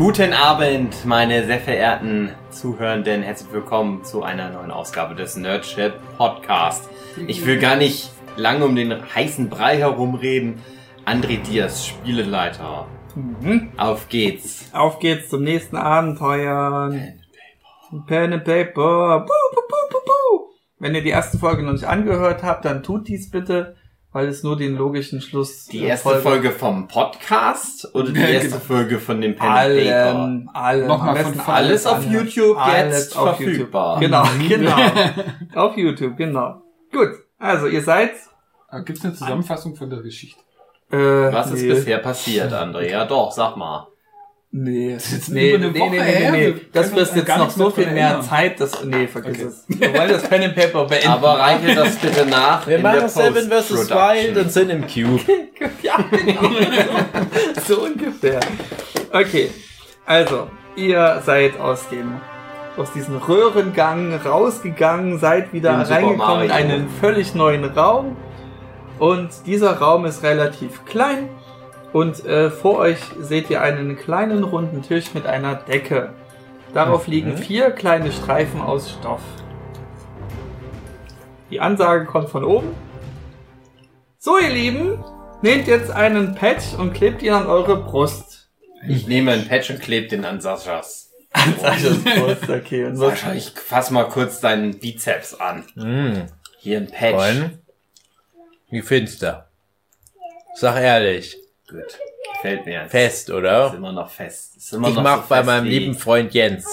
Guten Abend, meine sehr verehrten Zuhörenden. Herzlich willkommen zu einer neuen Ausgabe des Nerdship Podcast. Ich will gar nicht lange um den heißen Brei herumreden. André Diaz, Spieleleiter. Mhm. Auf geht's. Auf geht's zum nächsten Abenteuer. Pen and Paper. Buh, buh, buh, buh, buh. Wenn ihr die erste Folge noch nicht angehört habt, dann tut dies bitte, weil es nur den logischen Schluss Die äh, erste Folge vom Podcast oder die erste genau. Folge von dem Pen and Paper? allem, allem. Nochmal von. Alles auf anhören. YouTube Alles jetzt auf verfügbar. YouTube. Genau, genau. auf YouTube, genau. Gut, also ihr seid. Ah, Gibt's eine Zusammenfassung von der Geschichte? Äh, Was ist nee. bisher passiert, André? Ja doch, sag mal. Nee, ist jetzt nee, über eine nee, Woche nee, nee, nee, nee. Das wirst jetzt noch so viel mehr erinnern. Zeit, das, nee, vergiss Okay. es. Wir wollen das Pen and Paper beenden. Aber reiche das bitte nach. Wir in machen der Seven vs. Wild und sind im Cube. ja, genau. so, ungefähr. Okay, also, ihr seid aus dem, aus diesem Röhrengang rausgegangen, seid wieder In Super reingekommen in einen völlig neuen Raum. Und dieser Raum ist relativ klein. Und äh, vor euch seht ihr einen kleinen runden Tisch mit einer Decke. Darauf Mhm. liegen vier kleine Streifen aus Stoff. Die Ansage kommt von oben. So, ihr Lieben, nehmt jetzt einen Patch und klebt ihn an eure Brust. Ich nehme einen Patch und klebe den an Saschas. An Saschas Brust, okay. Und Sascha, ich fass mal kurz deinen Bizeps an. Hm. Hier ein Patch. Und? Wie findest du? Sag ehrlich. Gut. Gefällt mir jetzt. Fest, Ist oder? immer noch fest. Ist immer Ich noch mach so bei fest meinem lieben Freund Jens.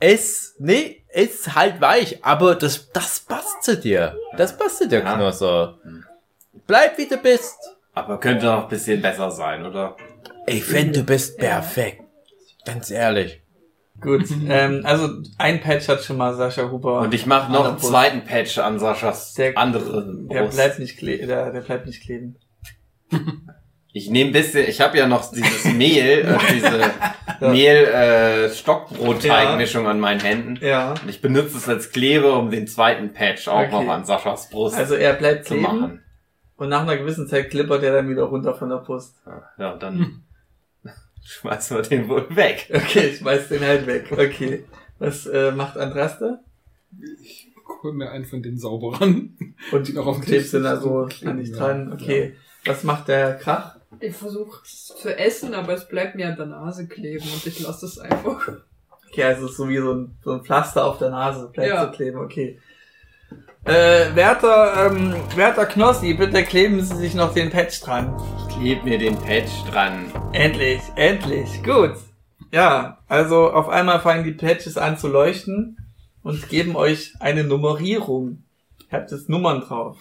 Es, nee, ist halt weich, aber das, das passt zu dir. Das passt zu dir, Ja. Knosser. Bleib wie du bist. Aber könnte noch ein bisschen besser sein, oder? Ich finde, du bist perfekt. Ganz ehrlich. gut, ähm, also ein Patch hat schon mal Sascha Huber. Und ich mache noch der einen zweiten Patch an Saschas Der- andere Der Brust. bleibt nicht, der, der bleibt nicht kleben. Ich nehme ein bisschen, ich habe ja noch dieses Mehl, äh, diese Mehl äh, Stockbrotteigmischung an meinen Händen. Ja. Und ich benutze es als Klebe, um den zweiten Patch auch Okay. noch an Saschas Brust Also er bleibt zu kleben machen. und nach einer gewissen Zeit klippert er dann wieder runter von der Brust. Ja, dann schmeißen wir den wohl weg. Okay, ich schmeiß den halt weg. Okay. Was äh, macht Andraste? Ich hol mir einen von den Sauberern. Und Die noch auf dem klebst Tisch du da so an dich ja. dran. Okay. Was macht der Krach? Ich versuche es zu essen, aber es bleibt mir an der Nase kleben und ich lasse es einfach. Okay, also es ist so wie so ein, so ein Pflaster auf der Nase, bleibt Ja. so kleben, okay. Äh, werter, ähm, werter Knossi, bitte kleben Sie sich noch den Patch dran. Ich klebe mir den Patch dran. Endlich, endlich, gut. Ja, also auf einmal fangen die Patches an zu leuchten und geben euch eine Nummerierung. Ihr habt jetzt Nummern drauf.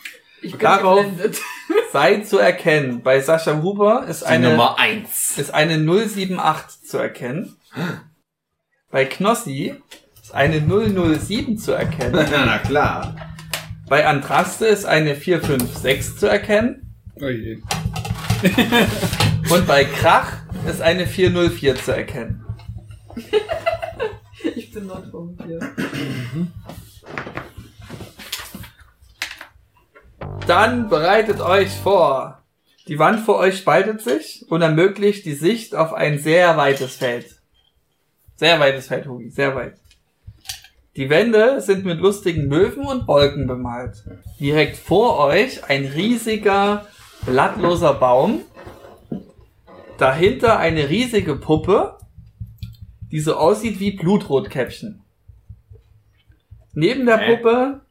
Ich Darauf-. Sei zu erkennen. Bei Sascha Huber ist Die eine, Nummer eins. ist eine 078 zu erkennen. Bei Knossi ist eine 007 zu erkennen. Na klar. Bei Andraste ist eine 456 zu erkennen. Oh je. Und bei Krach ist eine 404 zu erkennen. Ich bin home hier. Dann bereitet euch vor. Die Wand vor euch spaltet sich und ermöglicht die Sicht auf ein sehr weites Feld. Sehr weites Feld, Hugi, sehr weit. Die Wände sind mit lustigen Möwen und Wolken bemalt. Direkt vor euch ein riesiger, blattloser Baum. Dahinter eine riesige Puppe, die so aussieht wie Blutrotkäppchen. Neben der? Puppe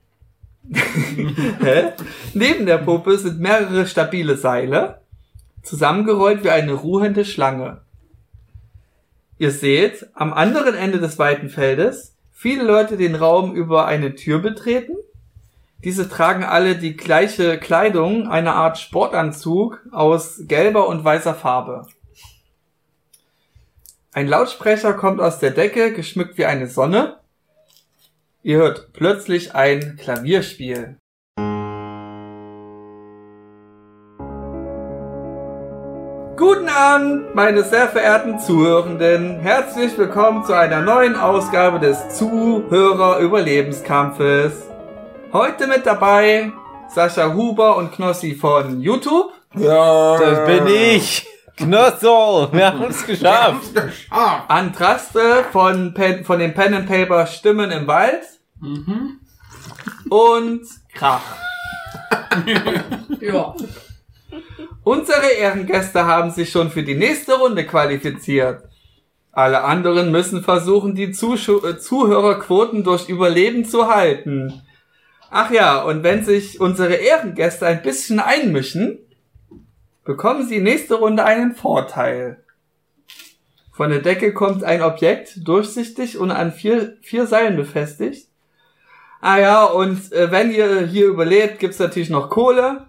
Neben der Puppe sind mehrere stabile Seile, zusammengerollt wie eine ruhende Schlange. Ihr seht am anderen Ende des weiten Feldes viele Leute den Raum über eine Tür betreten. Diese tragen alle die gleiche Kleidung, eine Art Sportanzug aus gelber und weißer Farbe. Ein Lautsprecher kommt aus der Decke, geschmückt wie eine Sonne. Ihr hört plötzlich ein Klavierspiel. Guten Abend, meine sehr verehrten Zuhörenden. Herzlich willkommen zu einer neuen Ausgabe des Zuhörer-Überlebenskampfes. Heute mit dabei Sascha Huber und Knossi von YouTube. Das bin ich. Knosso, wir haben es geschafft. Antraste von, Pen, von den Pen and Paper Stimmen im Wald Mhm. und Krach. Ja. Unsere Ehrengäste haben sich schon für die nächste Runde qualifiziert. Alle anderen müssen versuchen, die Zuschu äh, Zuhörerquoten durch Überleben zu halten. Ach ja, und wenn sich unsere Ehrengäste ein bisschen einmischen, bekommen sie nächste Runde einen Vorteil. Von der Decke kommt ein Objekt, durchsichtig und an vier, vier Seilen befestigt. Ah ja, und äh, wenn ihr hier überlebt, gibt's natürlich noch Kohle.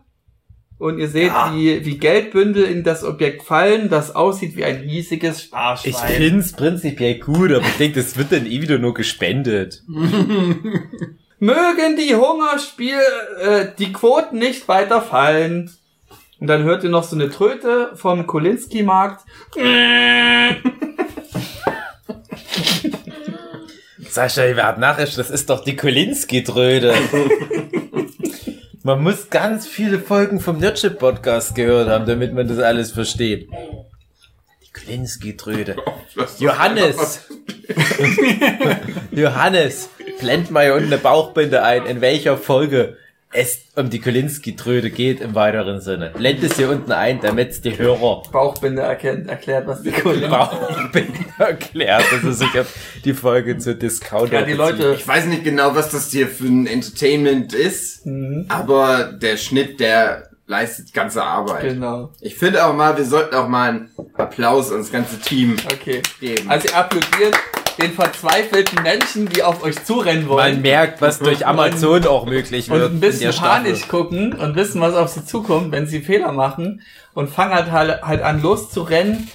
Und ihr seht, wie, wie Geldbündel in das Objekt fallen, das aussieht wie ein riesiges Ich Sparschwein. find's prinzipiell gut, aber ich denke, das wird dann eh wieder nur gespendet. Mögen die Hungerspiel, äh, die Quoten nicht weiter fallen. Und dann hört ihr noch so eine Tröte vom Kolinski-Markt. Sascha, wer hat nachricht, das ist doch die Kolinski-Tröde. man muss ganz viele Folgen vom Nerdship-Podcast gehört haben, damit man das alles versteht. Die Kolinski-Tröde. Johannes! Johannes, blend mal hier unten eine Bauchbinde ein, in welcher Folge es um die Kolinski-Tröde geht im weiteren Sinne. Blend es hier unten ein, damit die Hörer Bauchbinde erkennt, erklärt, was die Kohle Bauchbinde erklärt, dass es sich auf die Folge zu Discounter Ja, die Leute, Ich weiß nicht genau, was das hier für ein Entertainment ist, Mhm. aber der Schnitt, der leistet ganze Arbeit. genau, Ich finde auch mal, wir sollten auch mal einen Applaus ans ganze Team okay. geben. Also ihr applaudiert den verzweifelten Menschen, die auf euch zurennen wollen. Man merkt, was durch Amazon auch möglich und wird. ein in bisschen panisch gucken und wissen, was auf sie zukommt, wenn sie Fehler machen und fangen halt, halt, halt an loszurennen.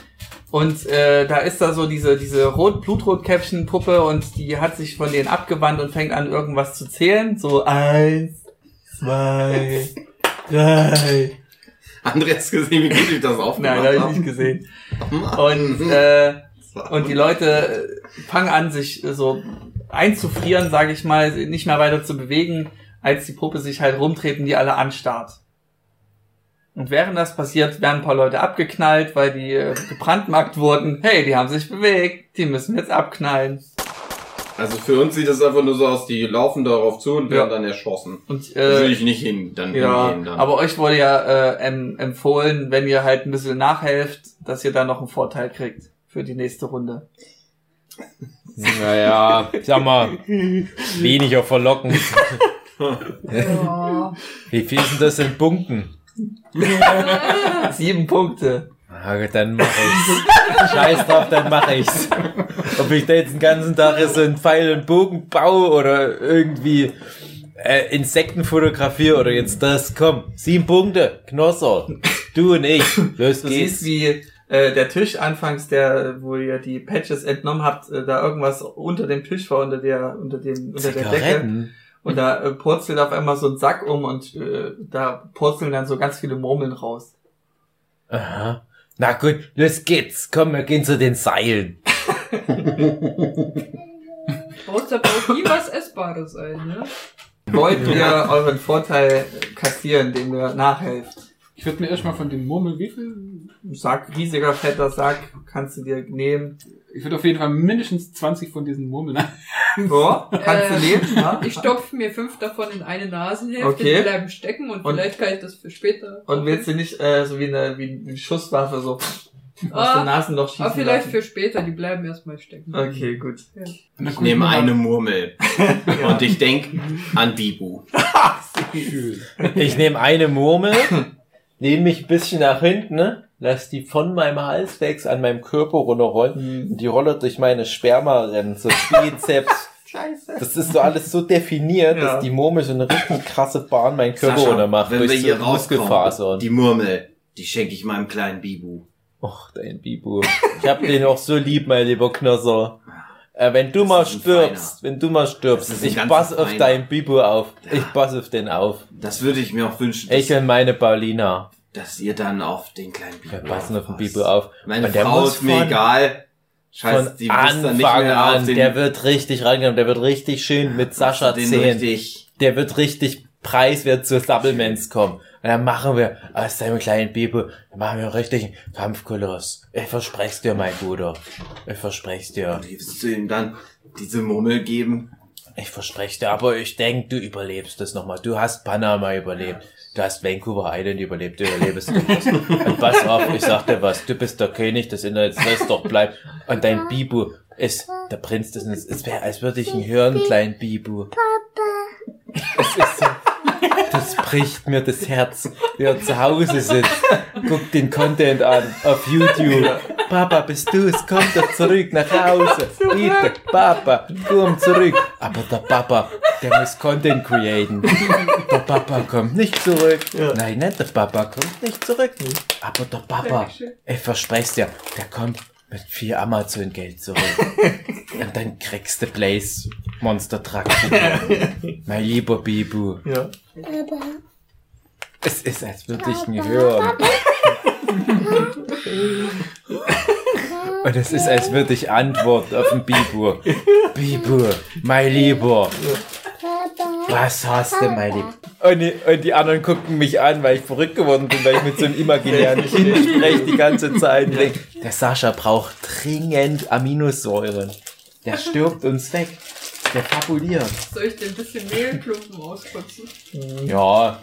Und äh, da ist da so diese, diese rot Blutrot-Caption-Puppe und die hat sich von denen abgewandt und fängt an, irgendwas zu zählen. So eins, zwei, drei. André hast gesehen, wie gut ich das aufgemacht Nein, habe ich nicht gesehen. Und, äh, und die Leute äh, fangen an, sich äh, so einzufrieren, sage ich mal, nicht mehr weiter zu bewegen, als die Puppe sich halt rumdreht und die alle anstarrt. Und während das passiert, werden ein paar Leute abgeknallt, weil die äh, gebrandmarkt wurden. Hey, die haben sich bewegt, die müssen jetzt abknallen. Also für uns sieht das einfach nur so aus, die laufen darauf zu und werden Ja. dann erschossen. Und Da würde äh, ich nicht hin, dann ja, hingehen dann. aber euch wurde ja äh, em empfohlen, wenn ihr halt ein bisschen nachhelft, dass ihr da noch einen Vorteil kriegt für die nächste Runde. Naja, sag mal, weniger verlockend. Ja. Wie viel sind das in Punkten? Sieben Punkte. Ah, dann mach ich's. Scheiß drauf, dann mach ich's. Ob ich da jetzt den ganzen Tag so einen Pfeil und Bogen baue oder irgendwie äh, Insekten fotografiere oder jetzt das, komm, sieben Punkte, Knosser, du und ich, los Du geht's. siehst, wie äh, der Tisch anfangs, der, wo ihr die Patches entnommen habt, äh, da irgendwas unter dem Tisch war, unter der, unter dem, unter der Decke. Und da äh, purzelt auf einmal so ein Sack um und äh, da purzeln dann so ganz viele Murmeln raus. Aha. Na gut, los geht's, komm, wir gehen zu den Seilen. Braucht aber auch nie was Essbares ein, ne? Wollt ihr euren Vorteil kassieren, dem ihr nachhelft? Ich würde mir erstmal von den Murmeln, wie viel? Sack, riesiger, fetter Sack, kannst du dir nehmen. Ich würde auf jeden Fall mindestens 20 von diesen Murmeln. So, kannst Äh, du nehmen, ja? Ich stopfe mir fünf davon in eine Nasenhälfte, Okay. die bleiben stecken und, Und- vielleicht kann ich das für später. Und willst du nicht äh, so wie eine, wie eine Schusswaffe so aus Ah, der Nasenloch schießen Aber vielleicht lassen? für später, die bleiben erstmal stecken. Okay, gut. ich nehme eine Murmel und ich denk an Bibu. Schön. Ich nehme eine Murmel, nehme mich ein bisschen nach hinten, ne? lass die von meinem Halswechs an meinem Körper runterrollen Mhm. und die rollert durch meine Sperma rennen, so Bizeps. Scheiße. Das ist so alles so definiert, Ja. dass die Murmel so eine richtig krasse Bahn meinen Körper Sascha, runtermacht. wenn wir durch hier so rauskommen, die Murmel, die schenke ich meinem kleinen Bibu. Och, dein Bibu. Ich hab den auch so lieb, mein lieber Knosser. Äh, wenn du mal ist ein stirbst, wenn du mal stirbst, Das ich ganz pass auf deinen Bibu auf. Ich pass auf den auf. Das würde ich mir auch wünschen, Ich und meine Paulina. dass ihr dann auf den kleinen Bibu Wir passen auf den. Bibu auf. Meine Und der Frau muss ist mir egal. Scheiße, Von die Anfang nicht mehr an, der wird richtig reingenommen, der wird richtig schön mit Sascha den 10. richtig. Der wird richtig preiswert zur Supplements kommen. Und dann machen wir aus deinem kleinen Bibo, machen wir einen richtigen Kampfkoloss. Ich versprech's dir, mein Bruder. Ich versprech's dir. Willst du ihm dann diese Murmel geben? Ich verspreche dir, aber ich denke, du überlebst das nochmal. Du hast Panama überlebt. Du hast Vancouver Island überlebt, du überlebst das. Und pass auf, ich sag dir was, du bist der König des Internets, lass doch bleiben. Und dein Bibu ist der Prinz des Internets. Es wäre, als würde ich ihn hören, kleinen Bibu. Es bricht mir das Herz, wie er zu Hause sitzt. Guckt den Content an auf YouTube. Papa, bist du es? Komm doch zurück nach Hause. Bitte, Papa, komm zurück. Aber der Papa, der muss Content createn. Der Papa kommt nicht zurück. Nein, nicht der Papa kommt nicht zurück. Aber der Papa, ich verspreche dir, der kommt mit viel Amazon-Geld zurück. Und dann kriegst du Blaze Monster Truck. mein lieber Bibu. Ja. Es ist, als würde ich ihn hören. Und es ist, als würde ich antworten auf den Bibu. Bibu, mein Lieber. Was hast du, mein Lieber? Und die, und die anderen gucken mich an, weil ich verrückt geworden bin, weil ich mit so einem imaginären Kind spreche die ganze Zeit. Der Sascha braucht dringend Aminosäuren. Der stirbt uns weg. Der fabuliert. Soll ich dir ein bisschen Mehlklumpen auskotzen? Ja.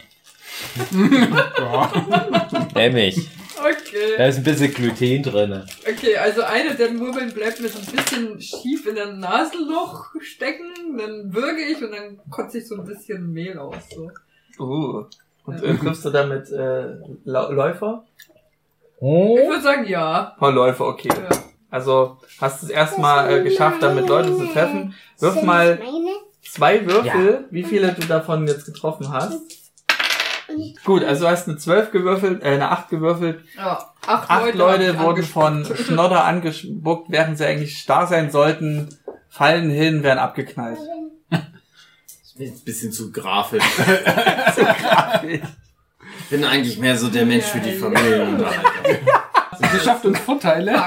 Nämlich. Okay. Da ist ein bisschen Gluten drin. Okay, also eine der Murmeln bleibt mir so ein bisschen schief in der Nasenloch stecken, dann würge ich und dann kotze ich so ein bisschen Mehl aus. So. Uh. Und äh, triffst du damit äh, Läufer? Ich würde sagen ja. Oh, Läufer, okay. ja. Also hast du es erstmal äh, geschafft, damit Leute zu treffen. Wirf mal zwei Würfel, wie viele du davon jetzt getroffen hast. Gut, also du hast eine 12 gewürfelt, äh, eine 8 gewürfelt. ja. Acht, Acht Leute, Leute wurden von. Schnodder angespuckt, während sie eigentlich starr sein sollten. Fallen hin, werden abgeknallt. Ein bisschen zu grafisch. Ich bin eigentlich mehr so der Mensch für die Familienunterhaltung. Sie schafft uns Vorteile.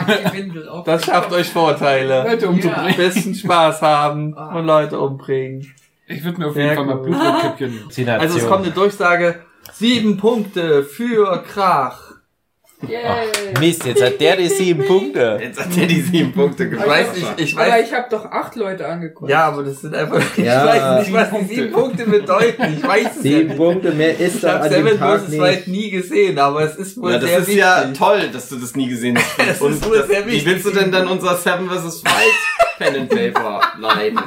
Das schafft euch Vorteile. Leute umzubringen. Bisschen Spaß haben und Leute umbringen. Ich würde mir auf jeden Fall mal gut. Blutrotkäppchen. Also es kommt eine Durchsage. Sieben Punkte für Krach. Yay. Mist, jetzt hat der die sieben Punkte. Jetzt hat er die sieben Punkte Ich weiß nicht, ich Aber weiß, ich habe doch acht Leute angeguckt. ja, aber das sind einfach, ich Ja. weiß nicht, was die sieben Punkte bedeuten. Ich weiß es ja Sieben nicht. Punkte mehr ist Ich da habe an dem Seven Tag vs. Wild nicht. nie gesehen, aber es ist wohl Ja, das sehr ist wichtig. ja toll, dass du das nie gesehen hast. Das ist wohl sehr wie wichtig. willst du denn dann unser Seven vs. Wild Pen and Paper leiten?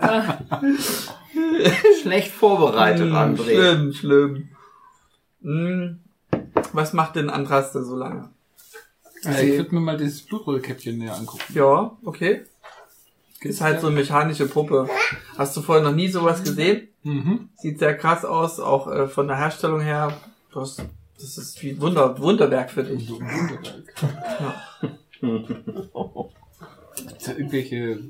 Schlecht vorbereitet, Hm, André. Schlimm, schlimm. Hm. Was macht denn Andraste so lange? Äh, ich würde mir mal dieses Blutrotkäppchen näher angucken. Ja, okay. Ist halt so eine mechanische Puppe. Hast du vorher noch nie sowas gesehen? Mhm. Sieht sehr krass aus, auch äh, von der Herstellung her. Das, das ist wie ein Wunder, Wunderwerk für dich. Wunderwerk. Gibt's da irgendwelche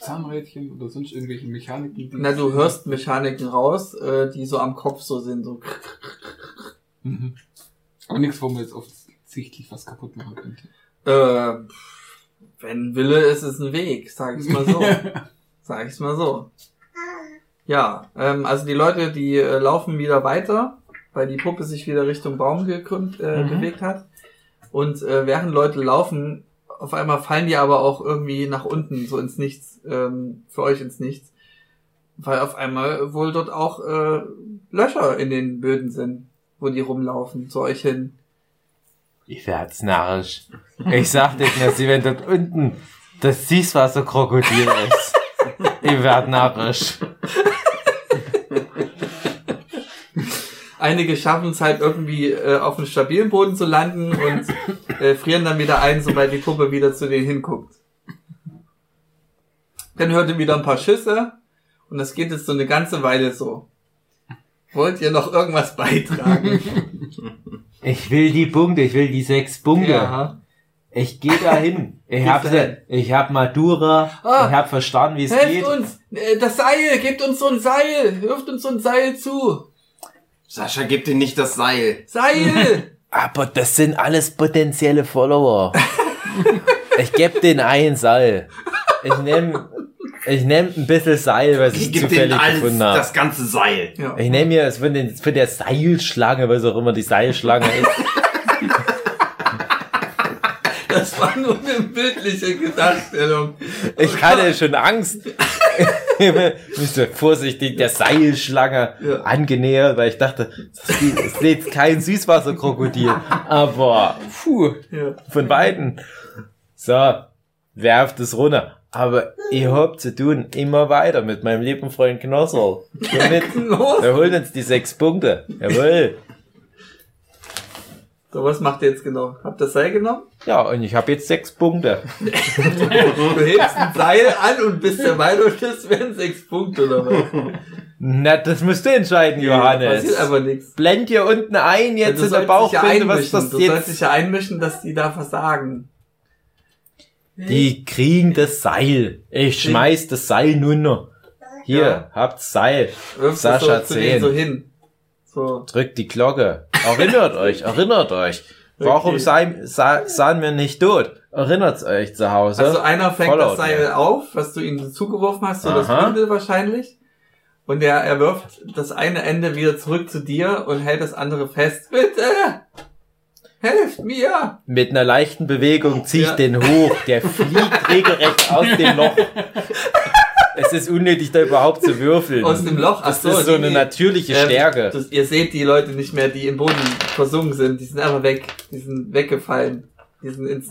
Zahnrädchen oder sonst irgendwelche Mechaniken? Na, du hörst Mechaniken raus, äh, die so am Kopf so sind. So. Mhm. Aber nichts, wo man jetzt offensichtlich was kaputt machen könnte. Äh, wenn Wille ist, ist ein Weg, sag ich's mal so. sag ich's mal so. Ja, ähm, also die Leute, die äh, laufen wieder weiter, weil die Puppe sich wieder Richtung Baum gekrümmt, äh, Mhm. bewegt hat. Und äh, während Leute laufen, auf einmal fallen die aber auch irgendwie nach unten, so ins Nichts, ähm, für euch ins Nichts. Weil auf einmal wohl dort auch äh, Löcher in den Böden sind, wo die rumlaufen, zu euch hin. Ich werd's narrisch. Ich sag dir, Nessie, wenn dort unten das Süßwasserkrokodil ist. Ich werd narrisch. Einige schaffen es halt irgendwie äh, auf einem stabilen Boden zu landen und äh, frieren dann wieder ein, sobald die Puppe wieder zu denen hinguckt. Dann hört ihr wieder ein paar Schüsse und das geht jetzt so eine ganze Weile so. Wollt ihr noch irgendwas beitragen? Ich will die Punkte, ich will die sechs Punkte. ja. Ich gehe da hin. Ich hab, du sie- hin? ich hab Madura, Ah. ich hab verstanden, wie es Helft geht. uns! Äh, das Seil! Gebt uns so ein Seil! Wirft uns so ein Seil zu! Sascha, gib dir nicht das Seil. Seil! Aber das sind alles potenzielle Follower. ich geb den ein Seil. Ich nehm, Ich nehme ein bisschen Seil, was ich gebe zufällig alles, gefunden habe. das ganze Seil. Ja. Ich nehme mir es von, den, von der Seilschlange, was auch immer die Seilschlange ist. Das war nur eine bildliche Gedankenstellung. Ich hatte schon Angst. Ich bin so vorsichtig der Seilschlange Ja. angenähert, weil ich dachte, das ist jetzt kein Süßwasserkrokodil. Aber, puh, Ja. von beiden. So, werft es runter. Aber ihr habt zu tun immer weiter mit meinem lieben Freund Knosserl. Damit, Los! wir holen uns die sechs Punkte. Jawohl. So, was macht ihr jetzt genau? Habt das Seil genommen? Ja, und ich habe jetzt sechs Punkte. Du hebst ein Seil an und bis der Meinung ist, werden sechs Punkte oder was? Na, das musst du entscheiden, Johannes. Passiert aber nichts. Blend hier unten ein, jetzt du in der sollst ja Bauchbinde, was das Du sollst jetzt... dich ja einmischen, dass die da versagen. Die kriegen das Seil. Ich schmeiß das Seil nun noch. Hier, Ja. habt Seil. Wirfst Sascha das so zu denen 10. so hin. So. Drückt die Glocke. Erinnert euch, erinnert euch. Warum Okay. sei, sa, sahen wir nicht tot? Erinnert's euch zu Hause. Also einer fängt Fallout, das Seil ja. auf, was du ihm zugeworfen hast, so das Aha. Bündel wahrscheinlich. Und er, er wirft das eine Ende wieder zurück zu dir und hält das andere fest. Bitte! Helft mir! Mit einer leichten Bewegung zieh ich Ja. den hoch. Der fliegt regelrecht aus dem Loch. Es ist unnötig, da überhaupt zu würfeln. Aus dem Loch. Ach das ist so eine die- natürliche ähm, Stärke. Das, ihr seht die Leute nicht mehr, die im Boden versunken sind. Die sind einfach weg. Die sind weggefallen. Die sind ins,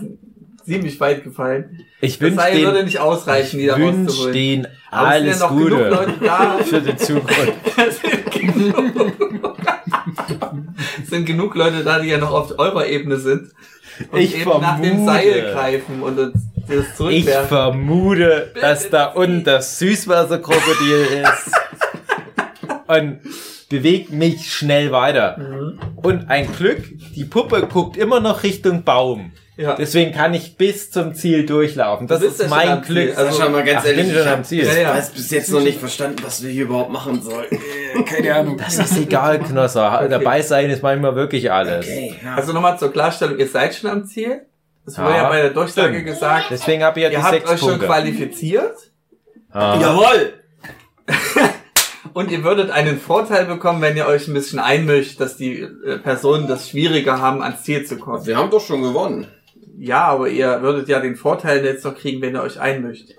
ziemlich weit gefallen. Ich Das wünsche Seil würde denen, nicht ausreichen, die da wünsch rauszuholen. denen Aber es sind ja alles genug Gute Leute da. für die Zukunft. Es sind genug, Leute da, die ja noch auf eurer Ebene sind. Und Ich eben nach dem vermute. Seil greifen und uns das Ich zurückwerfen. vermute, dass da unten das Süßwasserkrokodil ist. Und bewegt mich schnell weiter. Mhm. Und ein Glück, die Puppe guckt immer noch Richtung Baum. Ja. Deswegen kann ich bis zum Ziel durchlaufen. Das ist ja schon mein. Glück. Also- Sascha, mal ganz Ach, ehrlich, bin schon ich am Ziel. Ja, ja. weiß bis jetzt noch nicht verstanden, was wir hier überhaupt machen sollen. Keine Ahnung. Das ist egal, Knosser. Okay. Dabei sein ist manchmal wirklich alles. Okay, ja. Also nochmal zur Klarstellung, ihr seid schon am Ziel. Das wurde Ja, ja bei der Durchsage stimmt. gesagt. Deswegen habe ich ja Ihr die habt sechs euch schon Punkte. qualifiziert Ah. Jawohl! und ihr würdet einen Vorteil bekommen, wenn ihr euch ein bisschen einmischt, dass die äh, Personen das schwieriger haben, ans Ziel zu kommen. Wir haben doch schon gewonnen. Ja, aber ihr würdet ja den Vorteil jetzt noch kriegen, wenn ihr euch einmischt.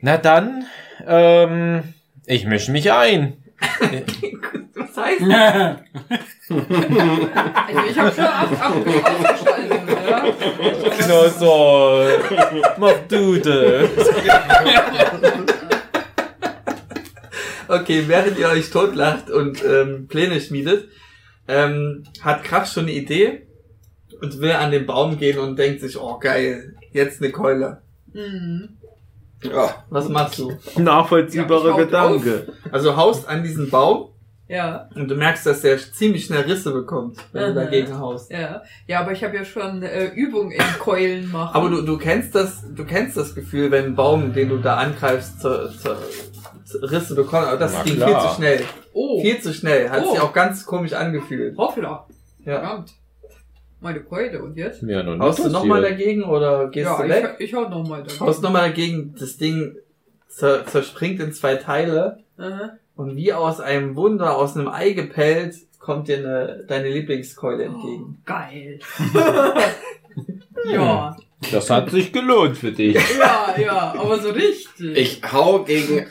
Na dann, ähm, ich mische mich ein. Was heißt Also ich habe schon ab, ab, ausgeschaltet, ja. Knosser, mach du das. Okay, während ihr euch totlacht und ähm, Pläne schmiedet, ähm, hat Krach schon eine Idee und will an den Baum gehen und denkt sich, oh geil, jetzt eine Keule. Mhm. Ja. Was machst du? Nachvollziehbarer Ja, Gedanke. Also haust an diesen Baum Ja, und du merkst, dass der ziemlich schnell Risse bekommt, wenn du Mhm. dagegen haust. ja. Ja, aber ich habe ja schon äh, Übung in Keulen machen. Aber du, du kennst das, du kennst das Gefühl, wenn ein Baum, den du da angreifst, zur, zur, zur Risse bekommt, aber das Na ging klar. viel zu schnell. Oh, Viel zu schnell. Hat Oh. sich auch ganz komisch angefühlt. Hoppla. Ja. Verdammt. Meine Keule und jetzt? Ja, noch Haust du nochmal dagegen oder gehst ja, du weg? ich, ich hau nochmal da. Haust nochmal dagegen, das Ding zer zerspringt in zwei Teile Aha. und wie aus einem Wunder, aus einem Ei gepellt, kommt dir eine, deine Lieblingskeule entgegen. Oh, geil. ja, Das hat sich gelohnt für dich. ja, ja, aber so richtig. Ich hau gegen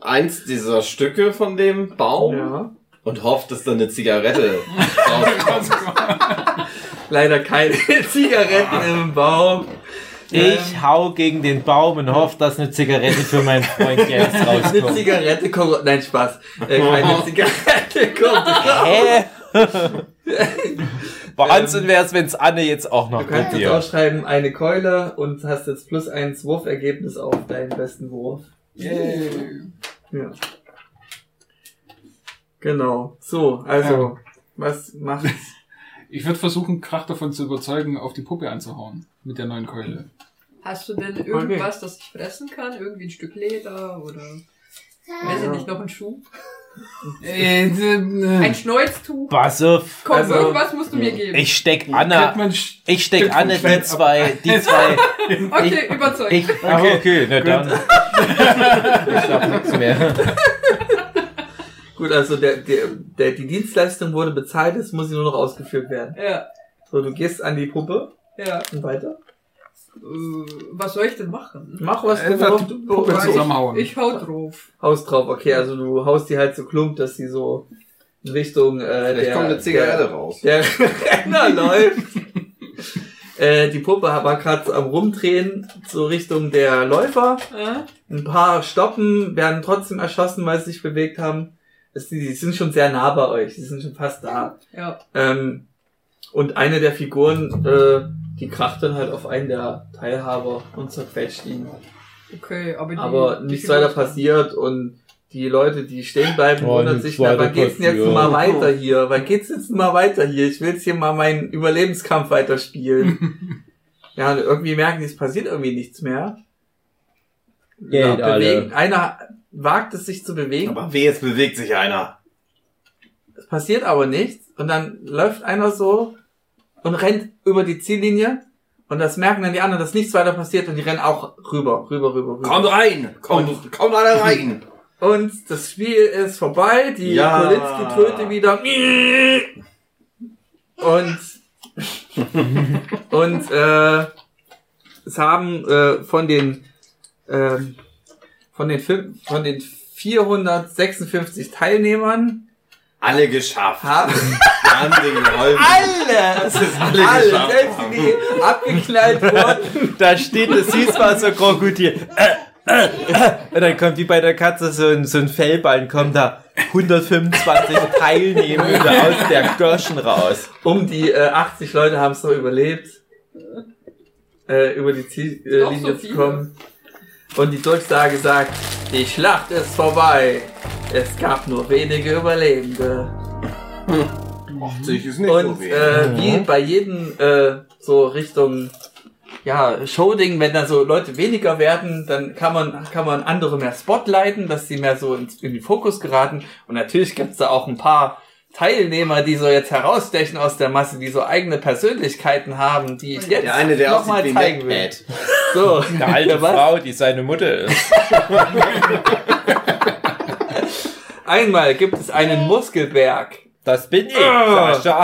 eins dieser Stücke von dem Baum Ja. und hoffe, dass da eine Zigarette rauskommt. Leider keine Zigaretten im Baum. Ich hau gegen den Baum und hoffe, dass eine Zigarette für meinen Freund jetzt Eine rauskommt. Zigarette kommt. Nein, Spaß. Äh, keine Zigarette kommt. Hä? Wahnsinn wär's, wenn's Anne jetzt auch noch Du kannst jetzt probiert. ausschreiben, eine Keule und hast jetzt plus eins Wurfergebnis auf deinen besten Wurf. Yay. Ja. Genau. So, also, was macht's? Ich würde versuchen, Krach davon zu überzeugen, auf die Puppe anzuhauen. Mit der neuen Keule. Hast du denn irgendwas, das ich fressen kann? Irgendwie ein Stück Leder oder weiß ich nicht, noch ein Schuh? Äh, äh, Ein Schnäuztuch. Pass auf. Komm, Also, irgendwas musst du mir geben. Ich steck Anna, ich steck vom die zwei, die zwei, okay, überzeugt. ich, okay, okay, na dann. Ich sag nichts mehr. Gut, also der, der, der, die Dienstleistung wurde bezahlt, jetzt muss sie nur noch ausgeführt werden. ja, So, du gehst an die Puppe ja. und weiter. Äh, was soll ich denn machen? Mach was du drauf, die du Puppe Puppe zusammenhauen. Ich hau drauf. Haust drauf, okay, also du haust die halt so klump, dass sie so in Richtung äh, Vielleicht der, kommt eine Zigarette der, raus. der Renner läuft. Äh, die Puppe war gerade am Rumdrehen, so Richtung der Läufer. Äh? Ein paar stoppen, werden trotzdem erschossen, weil sie sich bewegt haben. Es, die, die sind schon sehr nah bei euch, die sind schon fast da. Ja. Ähm, und eine der Figuren, äh, die kracht dann halt auf einen der Teilhaber und zerquetscht ihn. Okay, aber die, Aber die nichts weiter passiert und die Leute, die stehen bleiben, Oh, wundern sich, na, wann geht's denn jetzt passiert. mal weiter hier? Wann geht's jetzt mal weiter hier? Ich will jetzt hier mal meinen Überlebenskampf weiterspielen. ja, und irgendwie merken die, es passiert irgendwie nichts mehr. Geht alle. Einer wagt es sich zu bewegen, Aber weh, jetzt bewegt sich einer. es passiert aber nichts und dann läuft einer so und rennt über die Ziellinie und das merken dann die anderen, dass nichts weiter passiert und die rennen auch rüber, rüber, rüber, rüber. Komm rein! Komm, komm alle rein! Und das Spiel ist vorbei, die Ja. Kolinski-Tröte wieder. Und, und äh, es haben äh, von den ähm, von den fünf, von den 456 Teilnehmern Alle geschafft. haben haben alle, Das ist alle, alle, geschafft. selbst die, die abgeknallt wurden, Da steht das Süßwasserkrokodil. Äh, äh, äh. Und dann kommt wie bei der Katze so ein, so ein Fellballen, kommen da 125 Teilnehmende aus der Gürschen raus. um die äh, 80 Leute haben es noch überlebt, äh, über die Ziellinie so zu viele. kommen. Und die Durchsage sagt, die Schlacht ist vorbei. Es gab nur wenige Überlebende. 80 ist nicht Und so wenig. äh, wie bei jedem äh, so Richtung ja, Showding, wenn da so Leute weniger werden, dann kann man, kann man andere mehr spotlighten, dass sie mehr so ins, in den Fokus geraten. Und natürlich gibt's da auch ein paar Teilnehmer, die so jetzt herausstechen aus der Masse, die so eigene Persönlichkeiten haben, die ich jetzt der eine, der noch mal zeigen will. MacPad. So, Eine alte was? Frau, die seine Mutter ist. Einmal gibt es einen Muskelberg Das bin ich, Ah, Sascha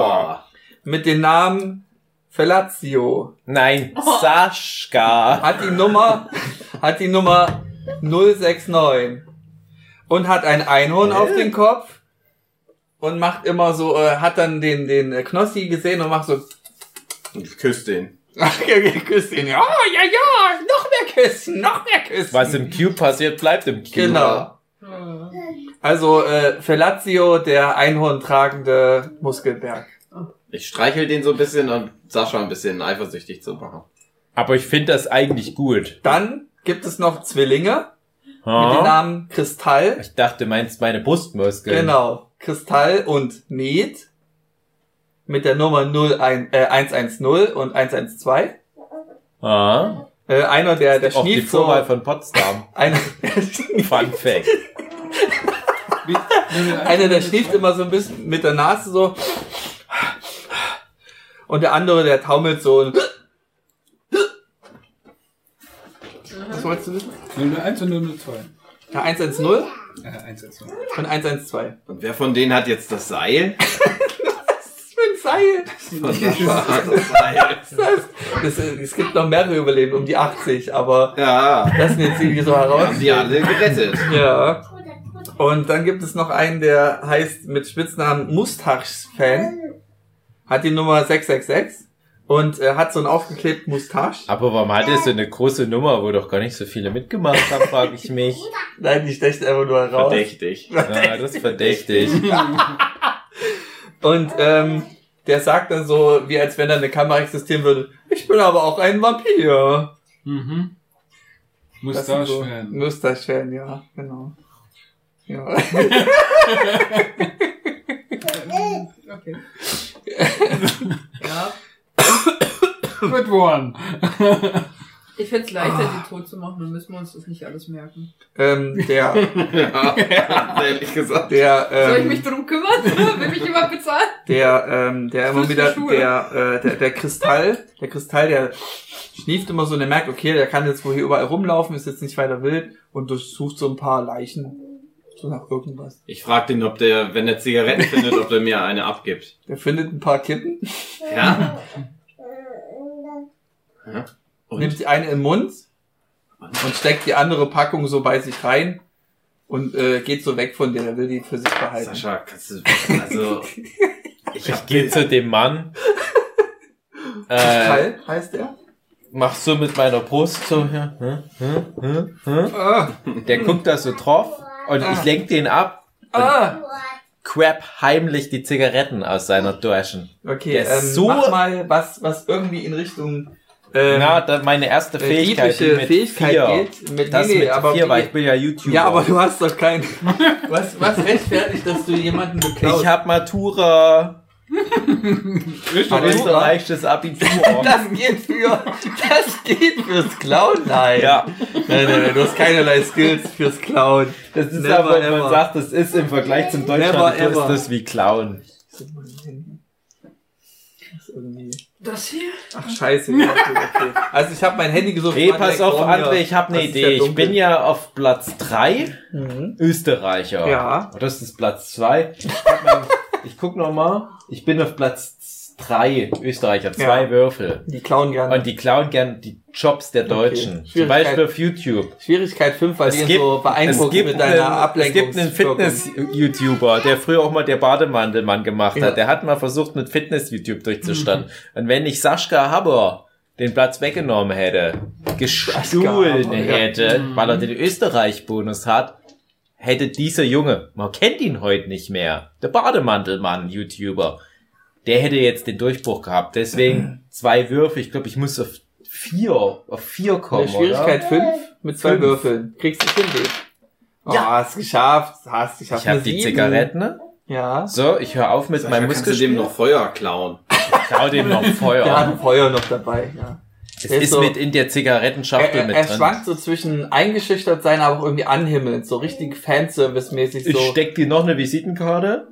war. mit dem Namen Fellatio. Nein, Saschka. hat die Nummer, hat die Nummer 069 und hat ein Einhorn auf den Kopf und macht immer so, äh, hat dann den, den äh, Knossi gesehen und macht so, Und ich küsse den. ach, küsst ihn, ja, ja, ja, noch mehr küssen, noch mehr küssen. Was im Cube passiert, bleibt im Cube. Genau. Also, äh, Fellatio, der Einhorn tragende Muskelberg. Ich streichel den so ein bisschen und Sascha ein bisschen eifersüchtig zu machen. Aber ich finde das eigentlich gut. Dann gibt es noch Zwillinge mit dem Ha? Namen Kristall. Ich dachte, du meinst meine Brustmuskeln. Genau. Kristall und Med mit der Nummer 01, äh, 110 und 112. Ah, Äh, einer der, der auch die Vorwahl von Potsdam. einer, Fun Fact. einer der schnieft immer so ein bisschen mit der Nase so. Und der andere, der taumelt so. und- Was wolltest du wissen? 001 und 002. Ja, 110 Äh, 112. und 112. Und wer von denen hat jetzt das Seil? Für ein Seil. Das Seil. Das, äh, es gibt noch mehrere Überleben, um die 80, aber Ja. das sind jetzt irgendwie so Wir heraus. haben die alle gerettet. Ja. Und dann gibt es noch einen, der heißt mit Spitznamen Mustache-Fan. Hat die Nummer 666 und äh, hat so einen aufgeklebten Mustache. Aber warum hat er so eine große Nummer, wo doch gar nicht so viele mitgemacht haben, frage ich mich. Nein, die stecht einfach nur raus. Verdächtig. Ja, das ist verdächtig. Und ähm, der sagt dann so, wie als wenn da eine Kamera existieren würde, ich bin aber auch ein Vampir. Mhm. Sind so Mustache-Fan. Mustache-Fan, ja, genau. Ja. Okay. ja. Good one. Ich find's leichter, Ah. sie tot zu machen, dann müssen wir uns das nicht alles merken. Ähm, der, ja, ehrlich gesagt. der, Soll ich ähm, mich drum kümmern? Will mich jemand bezahlen? der, ähm, der immer wieder, der, äh, der, der Kristall, der Kristall, der schnieft immer so und der merkt, okay, der kann jetzt wohl hier überall rumlaufen, ist jetzt nicht weiter wild und durchsucht so ein paar Leichen. So nach irgendwas. Ich frag den, ob der, wenn er Zigaretten findet, ob der mir eine abgibt. Der findet ein paar Kippen, Ja? ja. nimmt Und? die eine im Mund und steckt die andere Packung so bei sich rein und äh, geht so weg von dir. Der will die für sich behalten. Sascha, kannst du, also, ich Ich gehe zu dem Mann. Äh, Kristall heißt der? mach so mit meiner Brust so hier. Hm, hm, hm, hm. Ah, Der guckt da so drauf und ich lenk den ab. ah. Crap heimlich die Zigaretten aus seiner Dorschen. Okay, Der ähm, so- mach mal was, was irgendwie in Richtung ähm, Na, da meine erste äh, Fähigkeit, die mit Fähigkeit vier. geht. Mit, Das nee, nee, mit aber vier, weil ich bin ja YouTuber. Ja, aber du hast doch kein. Was, was rechtfertigt, dass du jemanden beklaust? ich hab Matura. Aber Österreichisches Abitur. Das geht für. Das geht fürs Klauen. Nein. ja, Nein, nein, nein, du hast keinerlei Skills fürs Klauen. das ist Never aber, wenn ever. man sagt, das ist im Vergleich zum Never Deutschland, ist ever. das wie Clown. Das ist. Das hier? Ach scheiße. Ja, okay, okay. Also ich habe mein Handy gesucht. Hey, pass auf. André, ich habe eine Das ist Idee. ja ich bin ja auf Platz 3 Mhm. Österreicher. Ja. Oder ist das Platz 2? Ich, guck noch mal. Ich bin auf Platz 3 Österreicher, zwei Ja. Würfel. Die klauen gerne. Und die klauen gern die Jobs der Deutschen. Zum Schwierigkeit. Beispiel auf YouTube. Schwierigkeit 5, weil Es die gibt, so beeindruckt gibt, mit deiner einen, es Ablenkung. gibt einen Fitness-YouTuber, der früher auch mal der Bademantelmann gemacht Ja. hat. Der hat mal versucht, mit Fitness-YouTube durchzustanden. Und wenn ich Sascha Haber den Platz weggenommen hätte, gestohlen hätte, weil er den Österreich-Bonus hat, hätte dieser Junge, man kennt ihn heute nicht mehr, der Bademantelmann-YouTuber, der hätte jetzt den Durchbruch gehabt. Deswegen zwei Würfe. Ich glaube, ich muss auf vier, auf vier kommen, Eine Schwierigkeit 5 mit zwei Fünf. Würfeln. Kriegst du hin. Oh, hast geschafft. Hast geschafft. Ich habe die. Zigaretten. Ja. So, ich höre auf mit Sascha, meinem kannst du dem noch Feuer klauen? Klau dem noch Der hat Feuer. ein Feuer noch dabei, ja. Es ist ist so- mit in der Er, Zigarettenschachtel er, mit er drin. schwankt so zwischen eingeschüchtert sein, aber auch irgendwie anhimmelnd. So richtig Fanservice-mäßig Ich so. steck dir noch eine Visitenkarte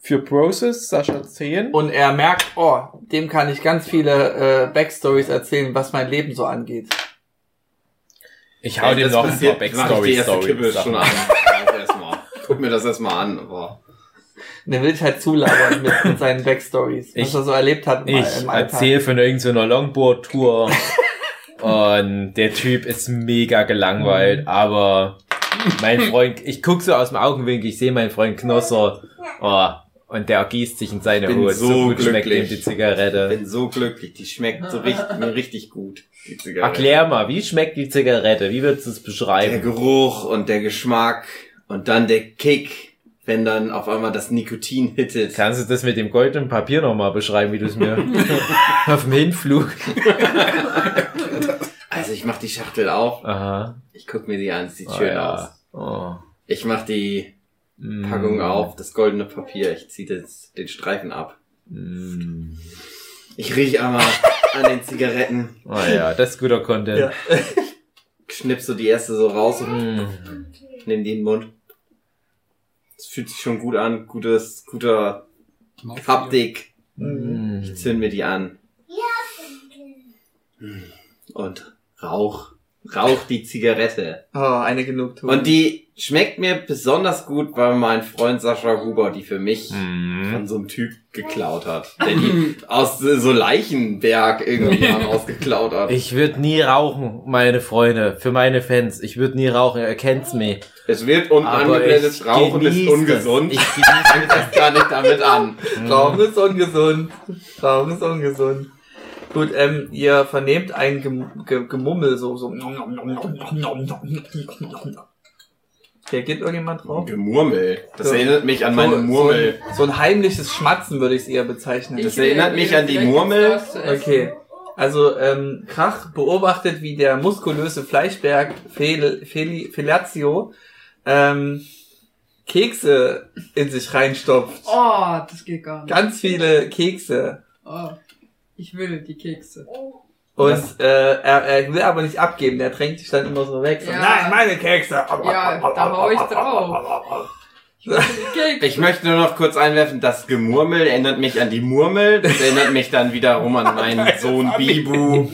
für Process, Sascha 10. Und er merkt, oh, dem kann ich ganz viele äh, Backstories erzählen, was mein Leben so angeht. Ich hau das noch ein paar mach ich die erste Kippe schon an. Mach ich erst mal. Guck mir das erstmal an, aber. Und er will dich halt zulabern mit, mit seinen Backstories, was Ich- er so erlebt hat im, Ich im Alltag. erzähle von irgendeiner Longboard-Tour. und der Typ ist mega gelangweilt, aber mein Freund, ich guck so aus dem Augenwinkel, ich sehe meinen Freund Knosser. Oh, und der ergießt sich in seine Hut. so So, gut schmeckt ihm glücklich. die Zigarette. bin so glücklich. Die schmeckt so richtig, mir richtig gut. Die Zigarette. Erklär mal, wie schmeckt die Zigarette? Wie würdest du es Der beschreiben? Geruch und der Geschmack und dann der Kick, wenn dann auf einmal das Nikotin hittet. Kannst du das mit dem goldenen Papier nochmal beschreiben, wie du es mir auf dem Hinflug? Also ich mach die Schachtel auf, Aha. ich guck mir die an, sieht Oh, schön ja. aus. Oh. Ich mach die Mm. Packung auf, das goldene Papier, ich zieh das, den Streifen ab. Mm. Ich riech einmal an den Zigaretten, Oh ja, das ist guter Content. Ja. schnipp so die erste so raus und Mm. nimm die in den Mund. Es fühlt sich schon gut an, gutes, guter Haptik. Mm. Ich zünd mir die an. Und rauch, rauch die Zigarette. Oh, eine Genugtuung. Und die schmeckt mir besonders gut, weil mein Freund Sascha Huber die für mich Mm. von so einem Typ geklaut hat. Der die aus so Leichenberg irgendwie mal rausgeklaut hat. Ich würde nie rauchen, meine Freunde, für meine Fans. Ich würde nie rauchen, ihr kennt's mir. Es wird unangeblendetes Rauchen ist ungesund. Ich genieße Fang das gar nicht damit an. Rauchen ist ungesund. Rauchen ist ungesund. Gut, ähm, ihr vernehmt ein Gem Ge Gemummel, so, so. Reagiert irgendjemand drauf? Gemurmel. Das So. erinnert mich an meine so, Murmel. So ein, so ein heimliches Schmatzen würde ich es eher bezeichnen. Das erinnert mich an die Murmel. Okay. Also, ähm, Krach beobachtet, wie der muskulöse Fleischberg Fel Feli Felazio ähm, Kekse in sich reinstopft. Oh, das geht gar nicht. Ganz viele Kekse. Oh, ich will die Kekse. Und äh, er, er will aber nicht abgeben, der drängt sich dann immer so weg. So, Ja. Nein, meine Kekse. Ja, da hau ich drauf. Ich möchte nur noch kurz einwerfen, das Gemurmel erinnert mich an die Murmel, das erinnert mich dann wiederum an meinen Sohn Bibu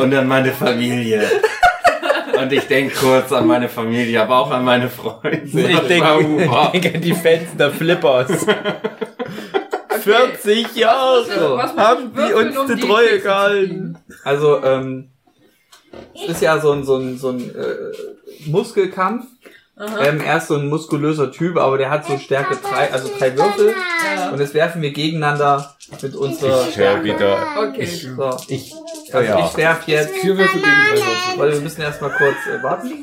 und an meine Familie. Und ich denke kurz an meine Familie, aber auch an meine Freunde. Ich denke denk an die Fans der Flippers. 40 Jahre Also, was haben die uns um die Treue gehalten. Also, ähm, es ist ja so ein, so ein, so ein äh, Muskelkampf. Ähm, er ist so ein muskulöser Typ, aber der hat so Stärke drei, also drei Würfel. Ja. Und jetzt werfen wir gegeneinander mit unserer Ich höre wieder. Okay. So, Ich, also ja. ich werf jetzt, Vier Würfel gegen drei Würfel. weil wir müssen erstmal kurz äh, warten.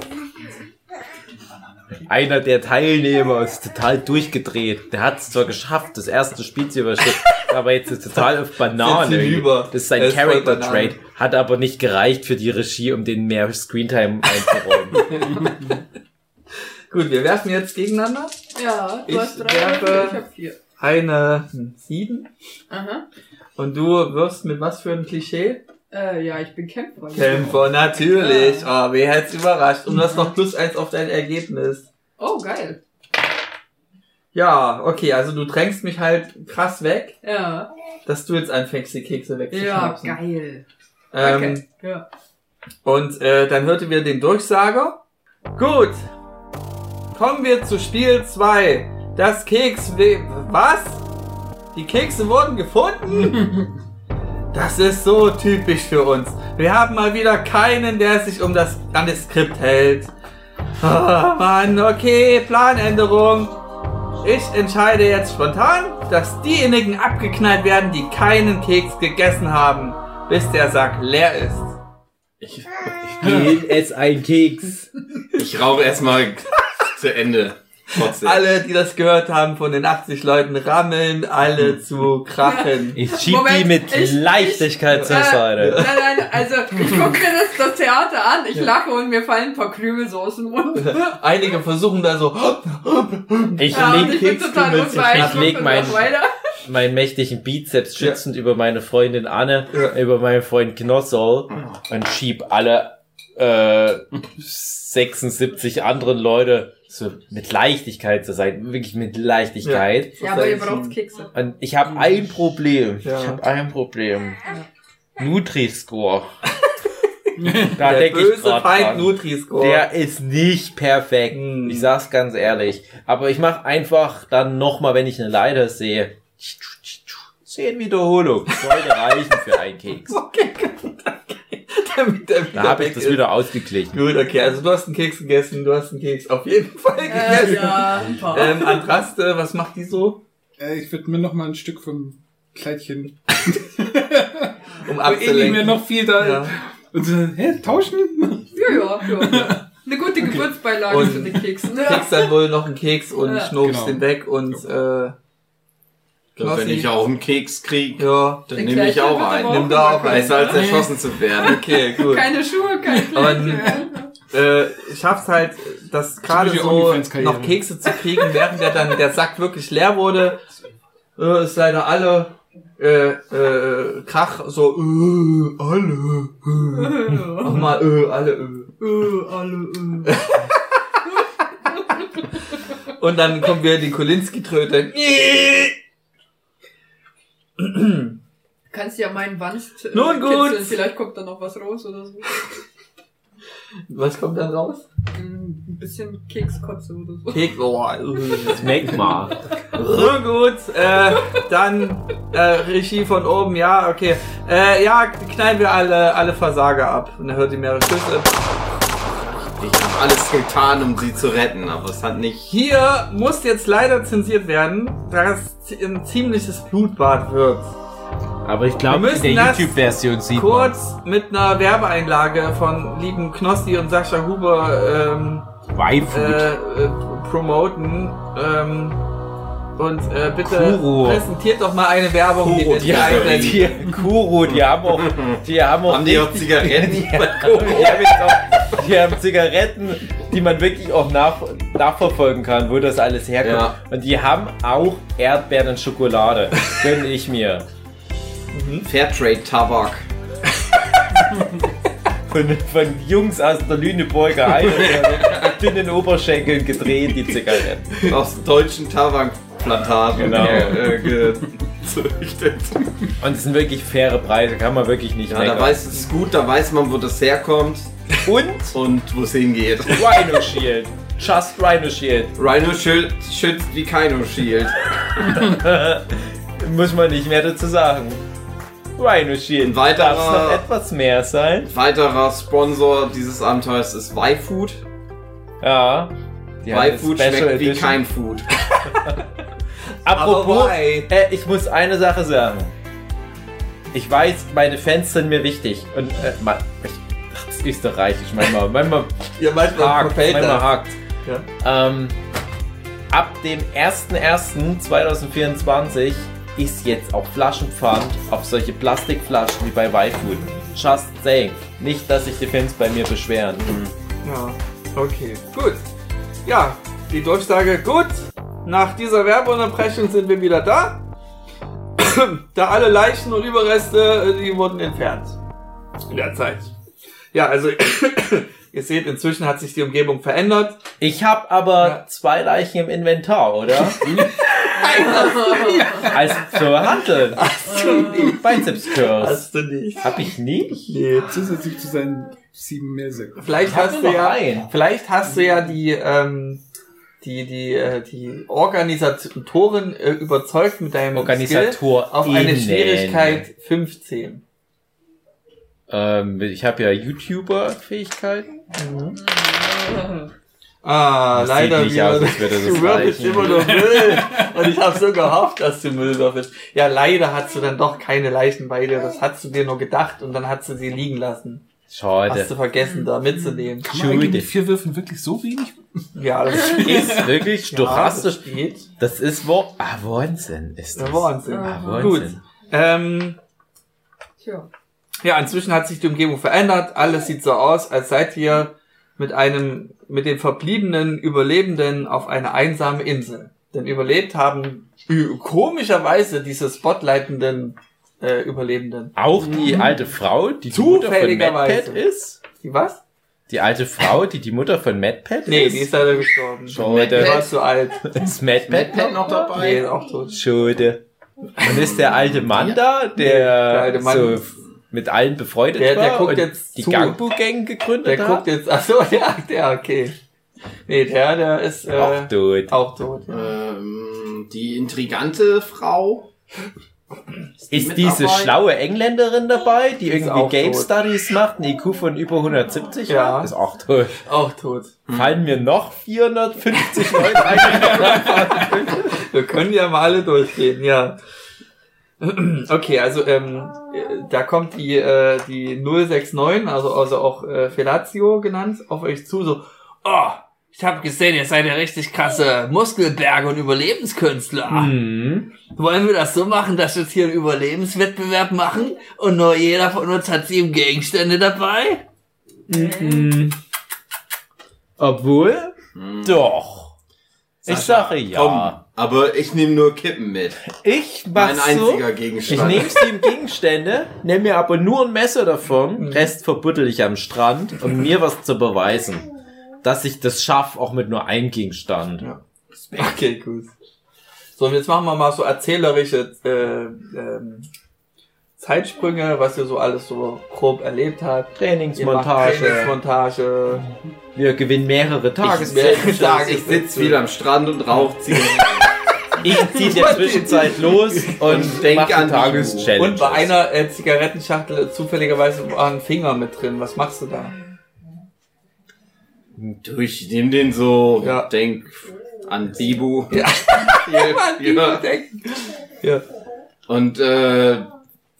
Einer der Teilnehmer ist total durchgedreht. Der hat es zwar geschafft, das erste Spiel zu überstehen, aber jetzt ist total auf Banane. Das ist sein Er ist voll Character Banane. Trait. Hat aber nicht gereicht für die Regie, um den mehr Screentime einzuräumen. Gut, wir werfen jetzt gegeneinander. Ja, du Ich hast drei werfe- ich hab vier. Eine hm, sieben. Aha. Und du wirfst mit was für ein Klischee? Äh, ja, ich bin Kämpfer. Kämpfer, natürlich. Oh, wer hätte es überrascht? Und du hast noch plus eins auf dein Ergebnis. Oh, geil. Ja, okay, also du drängst mich halt krass weg, Ja. dass du jetzt anfängst, die Kekse Ja, wegzuschnapsen. geil. Ähm, Okay. Ja. Und äh, dann hörte wir den Durchsager. Gut. Kommen wir zu Spiel 2. Das Keks... Was? Die Kekse wurden gefunden? Das ist so typisch für uns. Wir haben mal wieder keinen, der sich um das, an das Skript hält. Ah, Mann, okay, Planänderung. Ich entscheide jetzt spontan, dass diejenigen abgeknallt werden, die keinen Keks gegessen haben, bis der Sack leer ist. Ich, Geht es ein Keks. ich rauche erstmal zu Ende. Trotzdem. Alle, die das gehört haben von den 80 Leuten, rammeln alle zu krachen. Ich schieb die Moment, mit ich- Leichtigkeit zur Äh, Seite. Nein, nein, also ich gucke mir das, das Theater an, ich lache und mir fallen ein paar Krümel so aus dem Mund. Einige versuchen da so, Ich Ja, leg, ich bin total Ich leg mein- meinen mächtigen Bizeps schützend über meine Freundin Anne, Ja. über meinen Freund Knossol und schieb alle äh, 76 anderen Leute so mit Leichtigkeit zu sein, wirklich mit Leichtigkeit. Ja, aber ihr braucht Kekse. Und ich habe ein Problem. Ja. Ich habe ein Problem. Nutri-Score. da der ich böse grad Feind dran. Nutri-Score. Der ist nicht perfekt. Hm. Ich sag's ganz ehrlich. Aber ich mache einfach dann nochmal, wenn ich eine Leiter sehe, zehn Wiederholungen. Sollte reichen für einen Keks. Okay, gut, okay. Damit der wieder Da habe ich das ist. wieder ausgeglichen. Gut, okay, also du hast einen Keks gegessen, du hast einen Keks auf jeden Fall Äh, gegessen. ja, ein paar. Ähm, Andraste, was macht die so? Äh, ich würde mir noch mal ein Stück vom Kleidchen. Um Aber eh nicht mehr abzulenken. noch viel da. Ja. Und so, hä, tauschen? Ja, ja, ja. Eine gute Geburtsbeilage Und zu den Keksen. Du Ja. kriegst dann wohl noch einen Keks und Ja. schnurfst Genau. den weg und äh, Ich glaub, wenn ich auch einen Keks krieg, ja, dann nehme ich auch einen. Nimm da auch einen. Besser als erschossen zu werden. okay, gut. Keine Schuhe, kein Und Kleid. äh, schaffst halt, das gerade so noch Kekse zu kriegen, während der dann der Sack wirklich leer wurde. Äh, ist leider alle äh, äh, Krach so äh, alle äh. nochmal äh, alle äh. Äh, alle, äh. und dann kommt wieder die Kolinski-Tröte. Kannst ja meinen Wanst äh, Nun gut. kitzeln, vielleicht kommt da noch was raus oder so. Was kommt dann raus? Ein bisschen Kekskotze oder so. Keks, oh, äh. Magma. So gut, äh, dann äh, Regie von oben, ja, okay. Äh, ja, knallen wir alle, alle Versager ab. Und dann hört ihr mehrere Schüsse. Ich habe alles getan, um sie zu retten, aber es hat nicht. Hier muss jetzt leider zensiert werden, da es ein ziemliches Blutbad wird. Aber ich Wir glaube, müssen in der YouTube-Version sieht Kurz mit einer Werbeeinlage von lieben Knossi und Sascha Huber ähm, man äh, äh, promoten. Ähm, und äh, bitte Kuro. präsentiert doch mal eine Werbung, die Kuro, wir die, hier einblenden. die, Kuro, die haben auch, die haben auch, Haben die auch Zigaretten? Die, haben- die, haben jetzt auch, die haben Zigaretten, die man wirklich auch nach, nachverfolgen kann, wo das alles herkommt. Ja. Und die haben auch Erdbeeren und Schokolade. Gönn ich mir. Fairtrade Tabak. Von, von Jungs aus der Lüneburger Heide mit dünnen Oberschenkeln gedreht, die Zigaretten. Aus deutschen Tabakplantagen Genau. äh, gezüchtet. Und es sind wirklich faire Preise, kann man wirklich nicht Ja, da meckern. weiß es gut, da weiß man, wo das herkommt Und und wo es hingeht. Rhino Shield. Just Rhino Shield. Rhino Shield schützt wie Kino Shield. Muss man nicht mehr dazu sagen. Rhino Shield. Ein weiterer- Darf es noch etwas mehr sein? Weiterer Sponsor dieses Abenteuers ist Y-Food. Ja. Die Y-Food Special schmeckt wie Edition. kein Food. Apropos, äh, ich muss eine Sache sagen. Ich weiß, meine Fans sind mir wichtig. Und äh, ma- ich, das ist österreichisch manchmal. Manchmal Ja, manchmal hakt. Manchmal hakt. Ja. Ähm, ab dem 01.01.2024 ist jetzt auch Flaschenpfand auf solche Plastikflaschen wie bei Y-Food. Just saying. Nicht, dass sich die Fans bei mir beschweren. Ja, okay, gut. Ja, die Durchsage, gut. Nach dieser Werbeunterbrechung sind wir wieder da. da alle Leichen und Überreste, äh, die wurden entfernt. In der Zeit. Ja, also, ihr seht, inzwischen hat sich die Umgebung verändert. Ich habe aber Ja. zwei Leichen im Inventar, oder? Als zu handeln. Biceps Curse. Hast du nicht? Hab ich nicht? Nee. Zusätzlich zu seinen sieben Mehrsäcken. Vielleicht hast du ja, einen. vielleicht hast du ja die, ähm, die, die, äh, die Organisatoren äh, überzeugt mit deinem Skill Organisator auf eine Schwierigkeit 15. Ähm, ich habe ja YouTuber-Fähigkeiten. Ah, Das leider sieht nicht wieder. aus, als würde das du würfelst immer nur Müll. Und ich habe so gehofft, dass du Müll würfelst. Ja, leider hast du dann doch keine Leichen bei dir. Das hast du dir nur gedacht und dann hast du sie liegen lassen. Hast du Schade. vergessen, da mitzunehmen. Kann man eigentlich mit vier Würfen wirklich so wenig? Ja, das Ist wirklich Ja, stochastisch. das geht. Das ist wo. Ah, Wahnsinn ist das. Wahnsinn. Ah, Gut. Wahnsinn. Ähm, Tja. ja, inzwischen hat sich die Umgebung verändert. Alles sieht so aus, als seid ihr mit einem, mit den verbliebenen Überlebenden auf einer einsamen Insel. Denn überlebt haben ü- komischerweise diese spotlightenden äh, Überlebenden. Auch die alte Frau, die die Mutter von Zufälligerweise. MadPat ist. Die was? Die alte Frau, die die Mutter von MadPat Nee, ist. die ist leider gestorben. Schade. Die war zu alt. Ist Madpad noch dabei? Nee, ist auch tot. Schade. Und ist der alte Mann da, der, der alte Mann- so mit allen befreundet Der- der war guckt und jetzt die zu. Gangbu-Gang gegründet Der hat? guckt jetzt, ach so, der, der, okay. Nee, der, der ist äh, Auch tot. auch tot. Ja. Ähm, die intrigante Frau. Die Ist diese dabei? schlaue Engländerin dabei, die irgendwie Game tot. Studies macht, ein IQ von über 170 Ja. hat? Ist auch tot. Auch tot. Fallen mir noch 450 Leute ein? Wir können ja mal alle durchgehen, ja. Okay, also ähm, äh, da kommt die äh, die 069, also also auch äh, Fellatio genannt, auf euch zu so. Oh, ich habe gesehen, ihr seid ja richtig krasse Muskelberge und Überlebenskünstler. Hm. Wollen wir das so machen, dass wir jetzt hier einen Überlebenswettbewerb machen und nur jeder von uns hat sieben Gegenstände dabei? Mhm. Obwohl, doch. Ich Sascha, sage ja. Komm, aber ich nehme nur Kippen mit. Ich Mein mach's so. einziger Ich Gegenstand. nehme sieben Gegenstände, nehme mir aber nur ein Messer davon, Rest verbuddel ich am Strand, um mir was zu beweisen. Dass ich das schaffe, auch mit nur einem Gegenstand. Ja. Okay, gut. So, und jetzt machen wir mal so erzählerische äh, ähm, Zeitsprünge, was ihr so alles so grob erlebt habt. Trainingsmontage. Trainingsmontage. Wir gewinnen mehrere Ich, Tageszeiten. Tage, Ich sitze viel am Strand und rauche Zigaretten. Ich ziehe in der Zwischenzeit los und denk mache an Tageschallenge. Und bei einer äh, Zigarettenschachtel zufälligerweise war ein Finger mit drin. Was machst du da? Du, ich nehme den so, Ja. denk an Bibu. Ja. Hier, ja. ja. Und äh,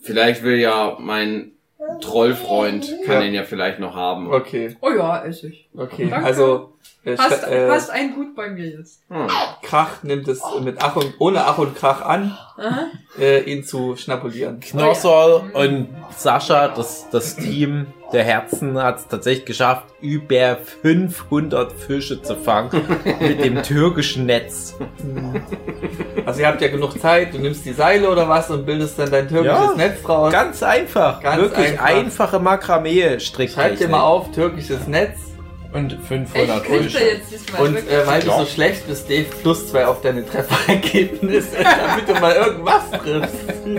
vielleicht will ja mein Trollfreund, kann Ja. den ja vielleicht noch haben. Okay, Oh ja, Essig. okay. Danke. Also äh, Hast, sta- äh, hast ein Gut bei mir jetzt. Hm. Krach nimmt es mit Ach und ohne Ach und Krach an, Aha. äh, ihn zu schnapulieren. Knosserl und Sascha, das, das Team der Herzen, hat es tatsächlich geschafft, über 500 Fische zu fangen mit dem türkischen Netz. Also ihr habt ja genug Zeit, du nimmst die Seile oder was und bildest dann dein türkisches Ja, Netz draus. Ganz einfach. Ganz Wirklich einfach. einfache Makramee-Stricktechnik. Schreib dir mal auf, türkisches Netz. Und Echt, 500 kriegt Fische. er jetzt diesmal Und äh, weil du so schlecht bist, Dave, plus zwei auf deine Trefferergebnisse, damit du mal irgendwas triffst.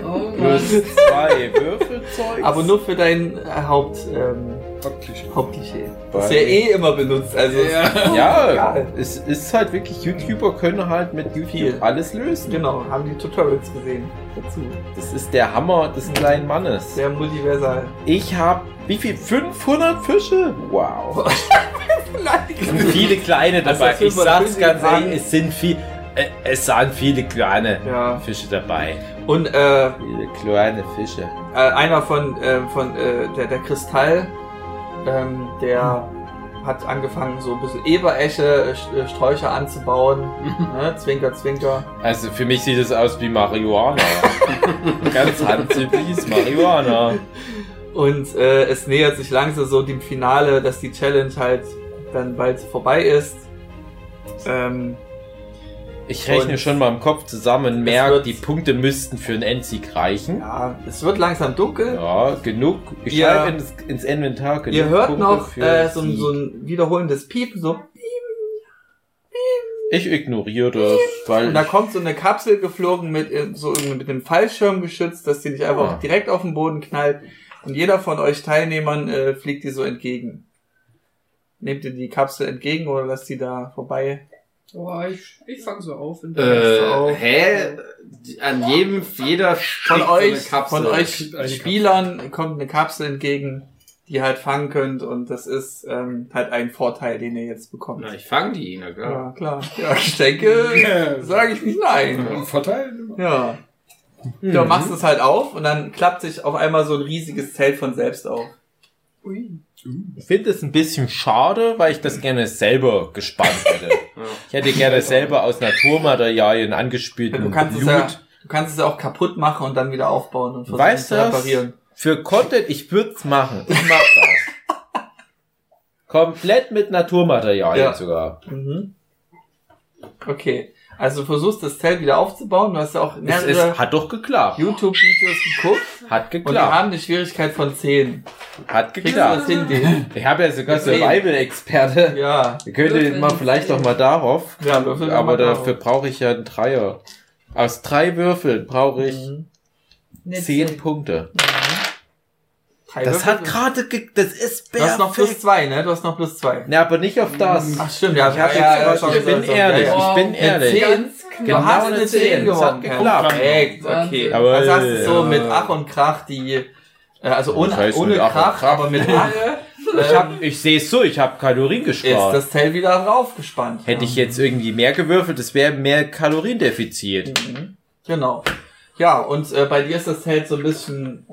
oh Mann. Plus zwei Würfelzeug. Aber nur für dein äh, Haupt, ähm, Praktisch. Hauptklischee. Das Weil- ja eh immer benutzt. Also Ja, Egal. es ist halt wirklich, YouTuber können halt mit YouTube Viel. alles lösen. genau, haben die Tutorials gesehen dazu. Das ist der Hammer des kleinen Mannes. Sehr multiversal. Ich habe wie viel? 500 Fische? Wow. Es sind viele kleine Also dabei. das Ich sag's 550 ganz ehrlich, es sind viel, äh, es waren viele kleine Ja. Fische dabei. Und äh, Viele kleine Fische. äh, einer von, äh, von äh, der, der Kristall, ähm, der hat angefangen, so ein bisschen Eberesche, äh, St- Sträucher anzubauen. ne? Zwinker, zwinker. Also für mich sieht es aus wie Marihuana. ganz handsyphies Marihuana. Und äh, es nähert sich langsam so dem Finale, dass die Challenge halt dann bald vorbei ist. Ähm, Ich rechne Und schon mal im Kopf zusammen, merke, die Punkte müssten für einen Endsieg reichen. ja, es wird langsam dunkel. Ja, genug. Ich Ihr- schreibe ins, ins Inventar genug Ihr hört Punkte noch äh, so, so ein wiederholendes Piepen, so. Ich ignoriere das, weil Und da kommt so eine Kapsel geflogen mit so mit einem Fallschirm geschützt, dass die nicht einfach Ah. direkt auf den Boden knallt. Und jeder von euch Teilnehmern äh, fliegt die so entgegen. Nehmt ihr die Kapsel entgegen oder lasst die da vorbei? Oh, ich, ich fang so auf. In Äh, auf. hä? An jedem, jeder Von so euch, eine Kapsel. von euch Spielern kommt eine Kapsel entgegen, die ihr halt fangen könnt und das ist ähm, halt ein Vorteil, den ihr jetzt bekommt. Na, ich fang die, na klar. Ja, klar. Ja, ich denke, sage ich nicht nein. Ein Vorteil. Ja. Du machst es halt auf und dann klappt sich auf einmal so ein riesiges Zelt von selbst auf. Ui. Ich finde es ein bisschen schade, weil ich das gerne selber gespannt hätte. Ich hätte gerne selber aus Naturmaterialien angespielten Du kannst, es Blut. ja, du kannst es ja auch kaputt machen und dann wieder aufbauen und versuchen Weißt zu reparieren. Für Content, ich würde es machen. Ich mach das. Komplett mit Naturmaterialien Ja. sogar. Mhm. Okay. Also du versuchst das Zelt wieder aufzubauen. Du hast ja auch Es, es hat doch geklappt. YouTube-Videos geguckt Hat und die geklappt. haben eine Schwierigkeit von 10. Hat geklappt. Ich habe ja sogar. Survival-Experte. Ja. Wir könnten mal vielleicht doch mal darauf. Ja, würfeln wir aber dafür brauche ich ja einen Dreier. Aus drei Würfeln brauche ich Mhm. Zehn. Punkte. Drei Das hat gerade, ge- das ist Du hast noch plus perfekt. zwei, ne? Du hast noch plus zwei. Ne, aber nicht auf das. Ach stimmt, ja. Ich, hab ja, ja, jetzt, sorry, ich bin ehrlich, Ja, ja. ich bin Eine ehrlich. Du Genau knapp. hast eine eine 10 10, das hat gewonnen. geklappt. Perfekt, okay. Aber- Was hast du so Ja. mit Ach und Krach, die, äh, also ohne, Das heißt ohne Krach, Krach. aber mit Ach, Ich, hab, ich sehe es so, ich habe Kalorien ist gespart. das Zelt wieder draufgespannt. Hätte ich jetzt irgendwie mehr gewürfelt, das wäre mehr Kaloriendefizit. Mhm. Genau. Ja, und äh, bei dir ist das Zelt so ein bisschen,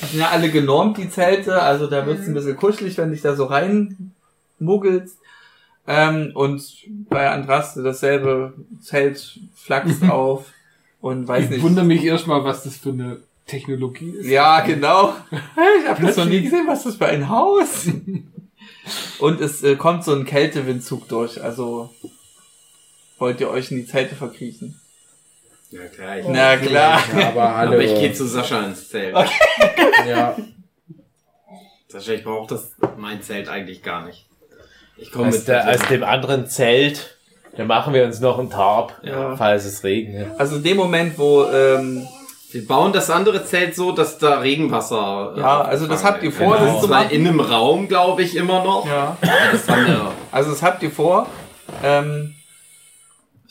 sind ja alle genormt, die Zelte, also da wird's ein bisschen kuschelig, wenn dich da so reinmuggelst. Ähm, und bei Andraste dasselbe Zelt flackst auf und weiß Ich nicht. wundere mich erstmal, was das für eine Technologie ist. Ja, genau. Ich habe das noch nie gesehen, was das für ein Haus? Und es äh, kommt so ein Kältewindzug durch, also wollt ihr euch in die Zelte verkriechen? Ja, klar. Ich, Na klar. Aber hallo. aber ich gehe zu Sascha ins Zelt. ja. Sascha, ich brauche das mein Zelt eigentlich gar nicht. Ich komme aus, mit. der, aus dem anderen Zelt, da machen wir uns noch einen Tarp, Ja. falls es regnet. Also in dem Moment, wo ähm, Wir bauen das andere Zelt so, dass da Regenwasser. äh, Ja, also das habt ihr vor, Genau. das zu Zwar in einem Raum, glaube ich, immer noch. ja, Das also das habt ihr vor. Ähm,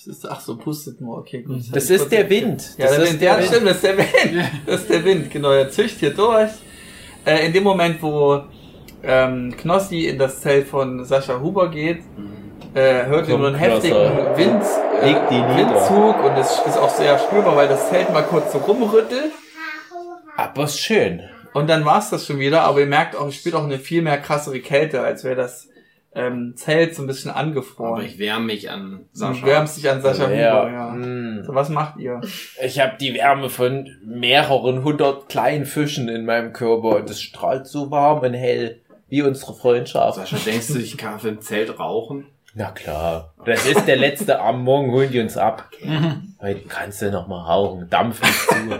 was ist ach so pustet nur, okay gut. Das ist der Wind. Ja, Das das ist ist der ja, Wind. stimmt, das ist der Wind. Das ist der Wind, genau. Er zücht hier durch. Äh, in dem Moment, wo ähm, Knossi in das Zelt von Sascha Huber geht, äh, hört ihr nur einen heftigen. Wind, äh. Windzug und es ist auch sehr spürbar, weil das Zelt mal kurz so rumrüttelt. Aber ist schön. Und dann war's das schon wieder, aber ihr merkt auch, es spielt auch eine viel mehr krassere Kälte, als wäre das ähm, Zelt so ein bisschen angefroren. Aber ich wärme mich an Du Sascha. wärmst dich an Sascha Ja. Huber, ja. Mm. So, was macht ihr? Ich habe die Wärme von mehreren hundert kleinen Fischen in meinem Körper und es strahlt so warm und hell wie unsere Freundschaft. Sascha, denkst du, ich kann im Zelt rauchen? Na klar. Das ist der letzte Abend. Morgen holen die uns ab. Mhm. Heute kannst du noch mal rauchen. Dampf nicht zu.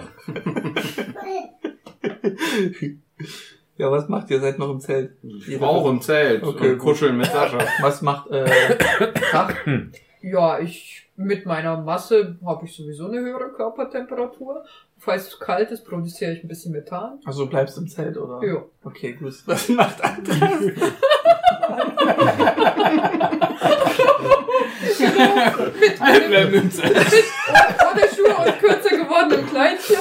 Ja, was macht ihr? Seid noch im Zelt? Ihr Auch im Zelt. Okay, und kuscheln mit Sascha. Was macht äh, Tag? Ja, ich mit meiner Masse habe ich sowieso eine höhere Körpertemperatur. Falls es kalt ist, produziere ich ein bisschen Methan. Also du bleibst im Zelt, oder? Ja. Okay, gut. Was macht Andreas? Bleiben im Zelt. Ohne Schuhe und kürzer gewordenem Kleidchen.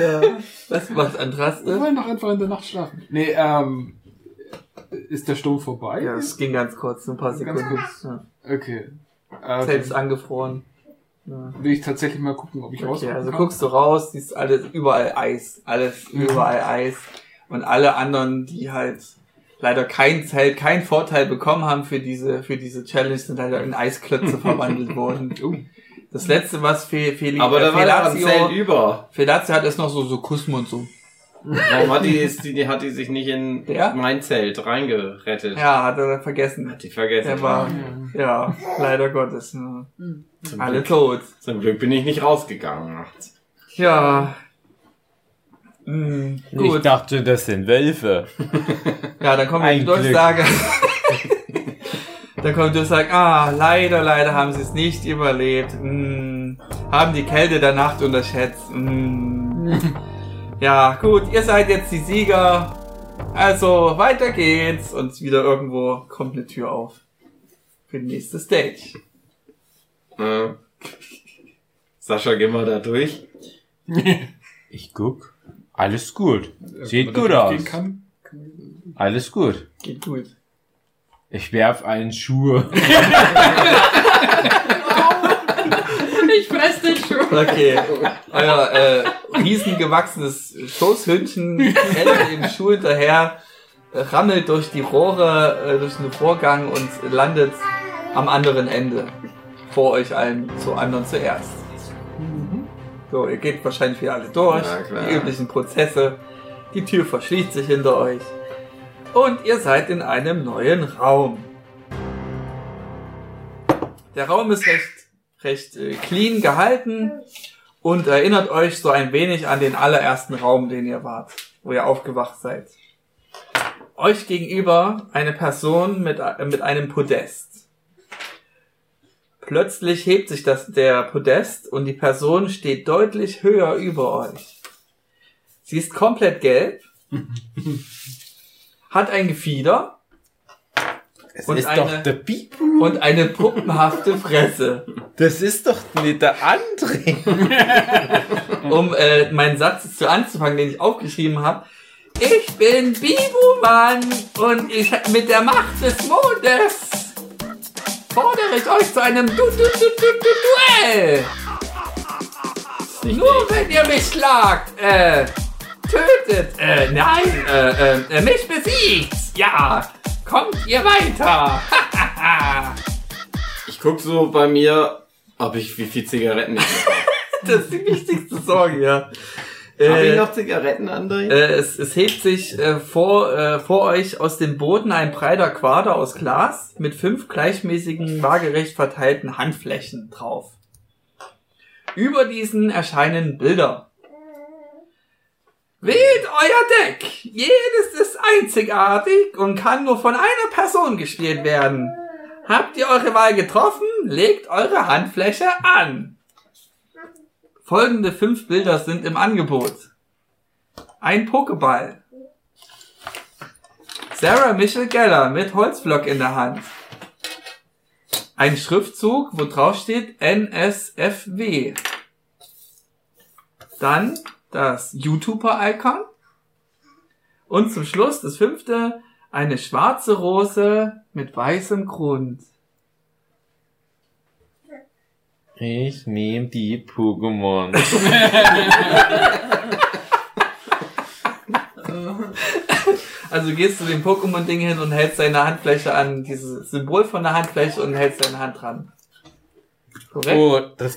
ja. Was macht Wir Andraste? wollen doch einfach in der Nacht schlafen. Nee, ähm, ist der Sturm vorbei? Ja, es ging ganz kurz, ein paar Sekunden. Ja. Okay. Zelt Äh, ist angefroren. Ja. will ich tatsächlich mal gucken, ob ich Okay, rauskommen also kann. guckst du raus, siehst alles, überall Eis. Alles, Mhm. überall Eis. Und alle anderen, die halt leider kein Zelt, keinen Vorteil bekommen haben für diese, für diese Challenge, sind leider in Eisklötze verwandelt worden. Oh. Das letzte, was Fe Aber da äh, war ja ein Felazio, Zelt über. Felazio hat ist noch so, so Kusmund so. Warum hat die, ist die, die, hat die sich nicht in Der? mein Zelt reingerettet? Ja, hat er vergessen. Hat die vergessen. Der war, ja, leider Gottes. Ne. zum, Alle Glück, tot. zum Glück bin ich nicht rausgegangen nachts. Ja. Hm, Ich gut. dachte, das sind Wölfe. Ja, dann kommt die Ein Durchsage. dann kommt die Durchsage, ah, leider, leider haben sie es nicht überlebt. Hm, haben die Kälte der Nacht unterschätzt. Hm. ja, gut, ihr seid jetzt die Sieger. Also, weiter geht's. Und wieder irgendwo kommt eine Tür auf. Für die nächste Stage. Äh. Sascha, geh mal da durch. Ich guck. Alles gut. Sieht gut da aus. Alles gut. Geht gut. Ich werf einen Schuh. Ich fress den Schuh. Okay. Euer äh, riesengewachsenes Schoßhündchen rennt im Schuh hinterher, rammelt durch die Rohre, äh, durch den Vorgang und landet am anderen Ende. Vor euch allen, zu anderen zuerst. So, ihr geht wahrscheinlich wieder alle durch. Die üblichen Prozesse. Die Tür verschließt sich hinter euch. Und ihr seid in einem neuen Raum. Der Raum ist recht, recht äh, clean gehalten und erinnert euch so ein wenig an den allerersten Raum, den ihr wart, wo ihr aufgewacht seid. Euch gegenüber eine Person mit, äh, mit einem Podest. Plötzlich hebt sich das, der Podest und die Person steht deutlich höher über euch. Sie ist komplett gelb, hat ein Gefieder Es Und ist eine- doch der Bibu. und eine puppenhafte Fresse. Das ist doch nicht der André. um äh, meinen Satz zu anzufangen, den ich aufgeschrieben habe. Ich bin Bibumann und ich mit der Macht des Mondes fordere ich euch zu einem du du du du du Duell. Nur wenn ihr mich schlagt, äh, tötet, äh, nein, äh, äh, mich besiegt, ja, kommt ihr weiter. Ich guck so bei mir, ob ich wie viel Zigaretten ich noch habe. das ist die wichtigste Sorge, ja. Hab Äh, ich noch Zigaretten, André? Äh, es, es hebt sich äh, vor, äh, vor euch aus dem Boden ein breiter Quader aus Glas mit fünf gleichmäßigen, waagerecht verteilten Handflächen drauf. Über diesen erscheinen Bilder. Wählt euer Deck! Jedes ist einzigartig und kann nur von einer Person gespielt werden. Habt ihr eure Wahl getroffen? Legt eure Handfläche an. Folgende fünf Bilder sind im Angebot. Ein Pokéball. Sarah Michelle Geller mit Holzblock in der Hand. Ein Schriftzug, wo drauf steht NSFW. Dann das YouTuber-Icon. Und zum Schluss das fünfte, eine schwarze Rose mit weißem Grund. Ich nehme die Pokémon. Also gehst du dem Pokémon-Ding hin und hältst deine Handfläche an dieses Symbol von der Handfläche und hältst deine Hand dran. Korrekt? Oh, das.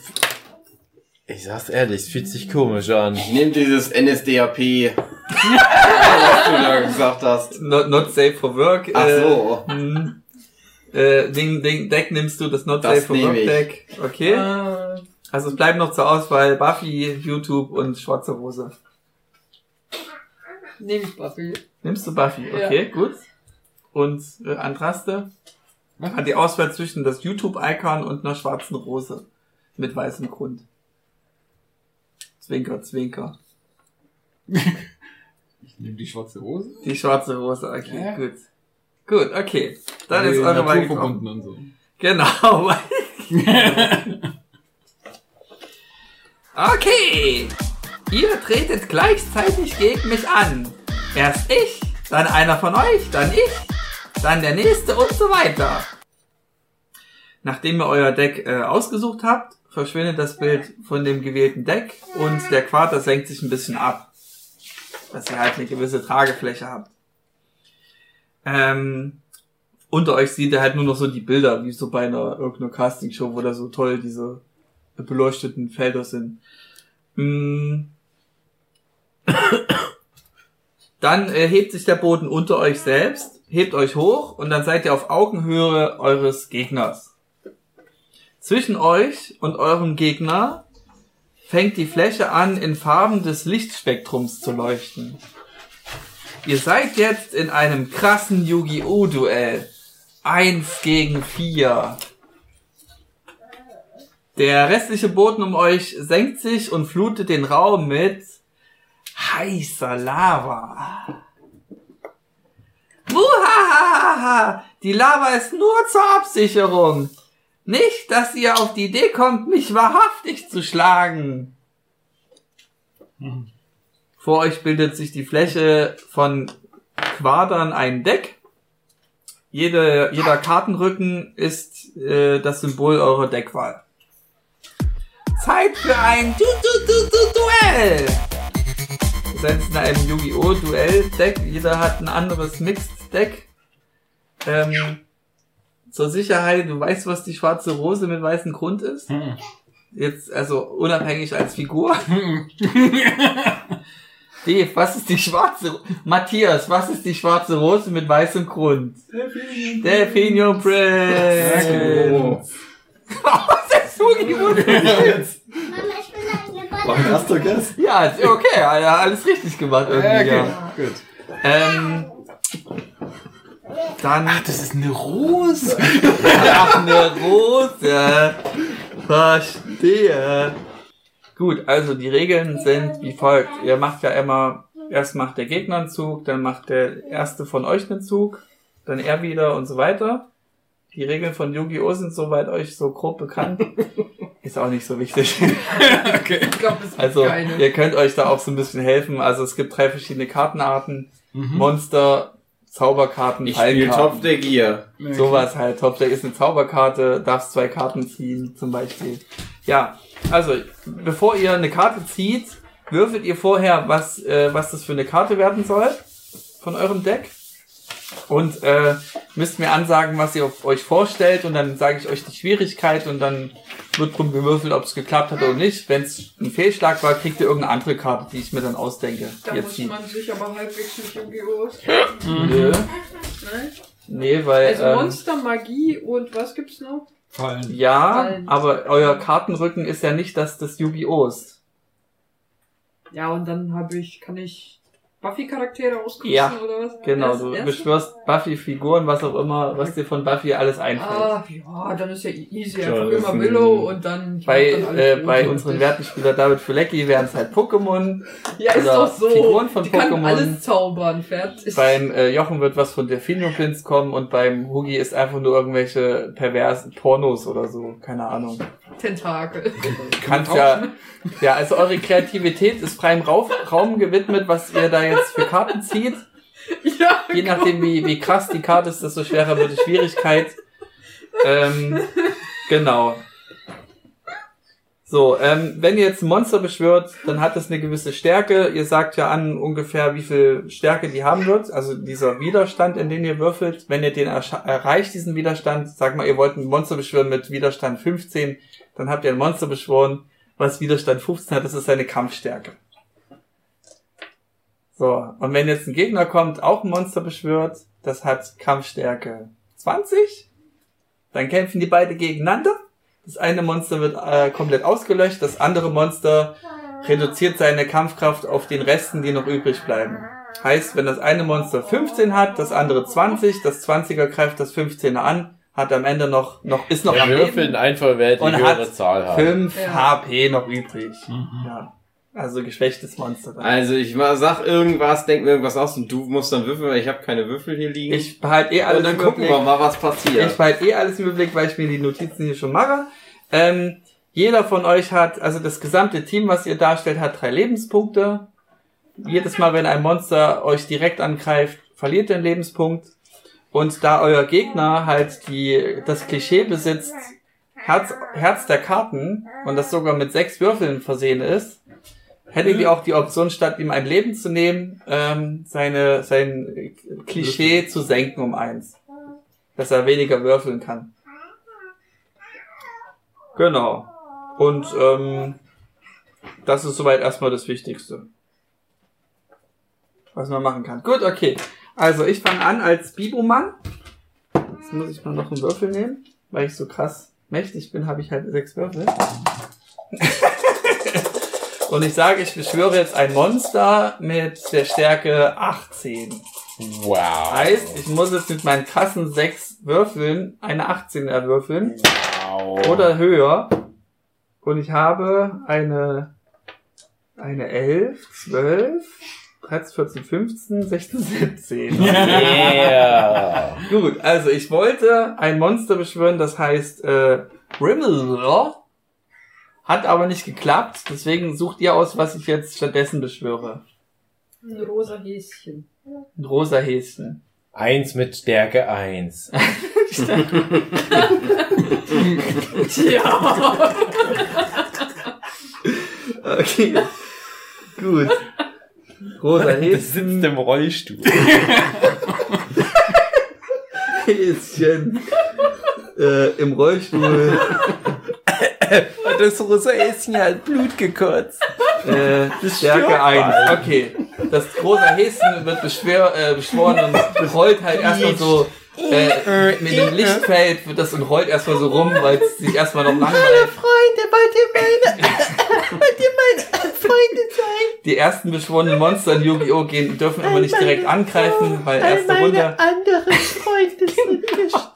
Ich sag's ehrlich, es fühlt sich komisch an. Ich nehme dieses NSDAP, was du da gesagt hast. Not, not safe for work. Ach äh, so. hm. Äh, den, den Deck nimmst du, das Not Das Safe for Work ich. Deck. Okay. Äh, Also es bleibt noch zur Auswahl Buffy, YouTube und Schwarze Rose. nehme ich Buffy. Nimmst du Buffy? Ja. Okay, gut. Und äh, Andraste hat die Auswahl zwischen das YouTube-Icon und einer schwarzen Rose mit weißem Grund. Zwinker, zwinker. Ich nehme die schwarze Rose. Die schwarze Rose, okay, Ja. gut. Gut, okay. Dann ist Die eure Wahl naturverbunden und so. Genau. okay. Ihr tretet gleichzeitig gegen mich an. Erst ich, dann einer von euch, dann ich, dann der nächste und so weiter. Nachdem ihr euer Deck äh, ausgesucht habt, verschwindet das Bild von dem gewählten Deck und der Quader senkt sich ein bisschen ab. Dass ihr halt eine gewisse Tragefläche habt. Ähm, unter euch sieht ihr halt nur noch so die Bilder, wie so bei einer irgendeiner Castingshow, wo da so toll diese beleuchteten Felder sind. Mm. Dann äh, hebt sich der Boden unter euch selbst, hebt euch hoch und dann seid ihr auf Augenhöhe eures Gegners. Zwischen euch und eurem Gegner fängt die Fläche an, in Farben des Lichtspektrums zu leuchten. Ihr seid jetzt in einem krassen Yu-Gi-Oh! Duell. Eins gegen vier. Der restliche Boden um euch senkt sich und flutet den Raum mit heißer Lava. Muhahaha! Die Lava ist nur zur Absicherung. Nicht, dass ihr auf die Idee kommt, mich wahrhaftig zu schlagen. Vor euch bildet sich die Fläche von Quadern ein Deck. Jede, jeder Kartenrücken ist äh, das Symbol eurer Deckwahl. Zeit für ein du du du du Duell! Ihr seid in einem Yu-Gi-Oh! Duell-Deck. Jeder hat ein anderes Mixed-Deck. Ähm, zur Sicherheit, du weißt, was die schwarze Rose mit weißem Grund ist? Hm. Jetzt, also unabhängig als Figur. Dave, was ist die schwarze Ro- Matthias, was ist die schwarze Rose mit weißem Grund? Delphinium Prince. Was ist Yu-Gi-Oh! Jetzt. Mama, ich bin Mach ein Astrogas. Ja, okay, ja, alles richtig gemacht irgendwie, ja. Gut. Ähm, dann, Das ist eine Rose. ach, eine Rose. Verstehe. Gut, also die Regeln sind wie folgt. Ihr macht ja immer, erst macht der Gegner einen Zug, dann macht der erste von euch einen Zug, dann er wieder und so weiter. Die Regeln von Yu-Gi-Oh! sind soweit euch so grob bekannt. Ist auch nicht so wichtig. Ich glaube, das Also, keine. ihr könnt euch da auch so ein bisschen helfen. Also, es gibt drei verschiedene Kartenarten. Monster, Zauberkarten, Ich spiele Top Fallenkarten. der Gier. Sowas halt. Top Deck ist eine Zauberkarte, darfst zwei Karten ziehen, zum Beispiel. Ja, also, bevor ihr eine Karte zieht, würfelt ihr vorher, was, äh, was das für eine Karte werden soll von eurem Deck. Und äh, müsst mir ansagen, was ihr auf euch vorstellt und dann sage ich euch die Schwierigkeit und dann wird drum gewürfelt, ob es geklappt hat oder nicht. Wenn es ein Fehlschlag war, kriegt ihr irgendeine andere Karte, die ich mir dann ausdenke. Da Jetzt muss zieht. man sich aber halbwegs mit Yu-Gi-Oh! auskennen, Nö. ne? Nee, weil Also ähm, Monster, Magie und was gibt's noch? Fallen. ja, Fallen. aber euer Kartenrücken ist ja nicht das des Yu-Gi-Oh! Ja, und dann habe ich, kann ich Buffy-Charaktere ausgrüßen Ja, oder was? Genau, Erst- du erst- beschwörst Buffy-Figuren, was auch immer, was dir von Buffy alles einfällt. Ah, ja, dann ist ja easy. Ja, Einfach das immer Willow und dann. bei dann äh, bei unseren werten Spieler David Fulecki wären es halt Pokémon. Ja, ist doch so. Figuren von Die kann Pokémon. alles zaubern, fertig. Beim äh, Jochen wird was von Delphinium Prince kommen und beim Hugi ist einfach nur irgendwelche perversen Pornos oder so, keine Ahnung. Tentakel. Kannst ja, ja, also eure Kreativität ist freiem Raum gewidmet, was ihr da jetzt für Karten zieht. ja, Je nachdem, wie, wie krass die Karte ist, desto schwerer wird die Schwierigkeit. Ähm, genau. So, ähm, wenn ihr jetzt ein Monster beschwört, dann hat es eine gewisse Stärke. Ihr sagt ja an ungefähr, wie viel Stärke die haben wird. Also dieser Widerstand, in den ihr würfelt. Wenn ihr den erscha- erreicht, diesen Widerstand, sag mal, ihr wollt ein Monster beschwören mit Widerstand 15, dann habt ihr ein Monster beschworen, was Widerstand 15 hat. Das ist seine Kampfstärke. So, und wenn jetzt ein Gegner kommt, auch ein Monster beschwört, das hat Kampfstärke 20, Dann kämpfen die beide gegeneinander. Das eine Monster wird äh, komplett ausgelöscht, das andere Monster reduziert seine Kampfkraft auf den Resten, die noch übrig bleiben. Heißt, wenn das eine Monster 15 hat, das andere 20, das 20er greift das 15er an, hat am Ende noch, noch ist noch Wir am würfeln Leben einfach, wer die und höhere hat Zahl hat. 5 Ja. HP noch übrig. Ja. Also geschwächtes Monster. Dann. Also ich sag irgendwas, denk mir irgendwas aus und du musst dann würfeln, weil ich habe keine Würfel hier liegen. Ich behalte eh alles und dann im gucken wir Überblick. mal, was passiert. Ich behalte eh alles im Überblick, weil ich mir die Notizen hier schon mache. Ähm, jeder von euch hat, also das gesamte Team, was ihr darstellt, hat drei Lebenspunkte. Jedes Mal, wenn ein Monster euch direkt angreift, verliert ihr einen Lebenspunkt. Und da euer Gegner halt die, das Klischee besitzt, Herz, Herz der Karten und das sogar mit sechs Würfeln versehen ist, hättet ihr auch die Option, statt ihm ein Leben zu nehmen, ähm, seine, sein Klischee zu senken um eins. Dass er weniger würfeln kann. Genau. Und ähm, das ist soweit erstmal das Wichtigste. Was man machen kann. Gut, okay. Also ich fange an als Bibo-Mann. Jetzt muss ich mal noch einen Würfel nehmen. Weil ich so krass mächtig bin, habe ich halt sechs Würfel. Und ich sage, ich beschwöre jetzt ein Monster mit der Stärke 18. Wow. Heißt, ich muss jetzt mit meinen krassen sechs Würfeln eine 18 erwürfeln wow. oder höher. Und ich habe eine, eine 11, 12, 13, 14, 15, 16, 17. Yeah. Gut, also ich wollte ein Monster beschwören, das heißt äh, Rimmel. Hat aber nicht geklappt, deswegen sucht ihr aus, was ich jetzt stattdessen beschwöre. Ein rosa Häschen. Ein rosa Häschen. Eins mit Stärke eins. Ja. Okay. Gut. Rosa Das Häschen. sitzt im Rollstuhl. Häschen. Äh, Im Rollstuhl. Und das rosa Häschen hat Blut gekotzt. Äh, Stärke stirbt 1. bald. Okay. Das große Häschen wird beschwör, äh, beschworen und rollt halt erstmal so äh, mit dem Lichtfeld wird das und rollt erstmal so rum, weil es sich erstmal noch langweilt. Freunde, wollt ihr meine, wollt ihr meine Freunde sein? Die ersten beschworenen Monster in Yu-Gi-Oh! gehen, dürfen aber nicht direkt angreifen, weil erste Runde. meine anderen Freunde sind gestorben.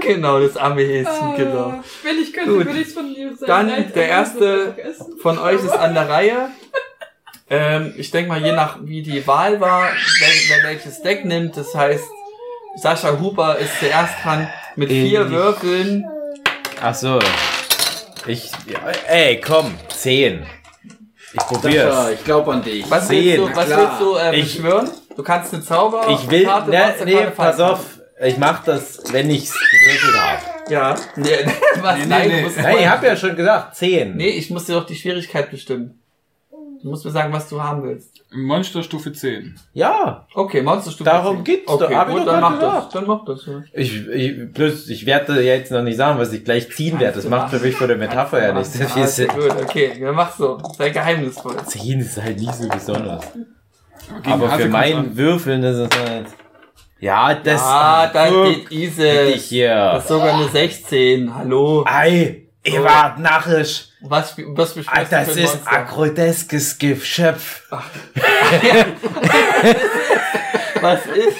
Genau, das arme Häschen, genau. Ah, Wenn ich könnte, Gut. würde ich es von dir sagen. Dann Nein, der ich erste von euch ist an der Reihe. Ähm, ich denke mal, je nach wie die Wahl war, wer, wer welches Deck nimmt, das heißt, Sascha Huber ist zuerst dran mit vier Ähnlich. Würfeln. Ach so. Ich, ja, ey, komm, zehn. Ich Sascha, probier's. ich glaube an dich. Was Zehn, willst du, was willst du äh, Ich- beschwören? Du kannst eine Zauber. Ich will, ne, nee, pass auf. Ich mach das, wenn ich's gewürfelt habe. Ja. Nee, was? Nee, Nein, nee. du musst Nein, ich hab ja schon gesagt, zehn. Nee, ich muss dir doch die Schwierigkeit bestimmen. Du musst mir sagen, was du haben willst. Monsterstufe 10. Ja, Okay, Monsterstufe. Darum 10. geht's Okay, doch, hab ich gut, doch dann mach das. gesagt. Dann mach das. Ja. ich, ich, bloß, ich werde jetzt noch nicht sagen, was ich gleich ziehen werde. Das macht für mich von der Metapher ja nicht sehr viel Sinn. gut, okay, ja, mach so. Sei geheimnisvoll. Zehn ist halt nicht so besonders. Aber Hase für kommt's mein an. Würfeln ist es halt. Ja, das. ah, da guck, steht bitte Isis. hier. Das ist sogar eine 16. Hallo. Ei, ihr wart narrisch. Was, was Ah, beschwörst du Das ist agrodeskes Geschöpf. Was ist?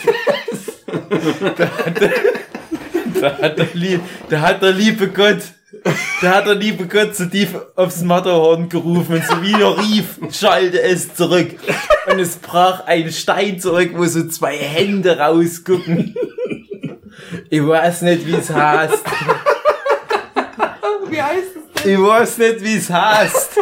Da hat der, Lie da hat der liebe Gott, da hat der liebe Gott zu tief aufs Matterhorn gerufen und so wie er rief, schallte es zurück. Und es brach ein Stein zurück, wo so zwei Hände rausgucken. Ich weiß nicht, wie es heißt. Wie heißt es? Ich weiß nicht, wie es heißt.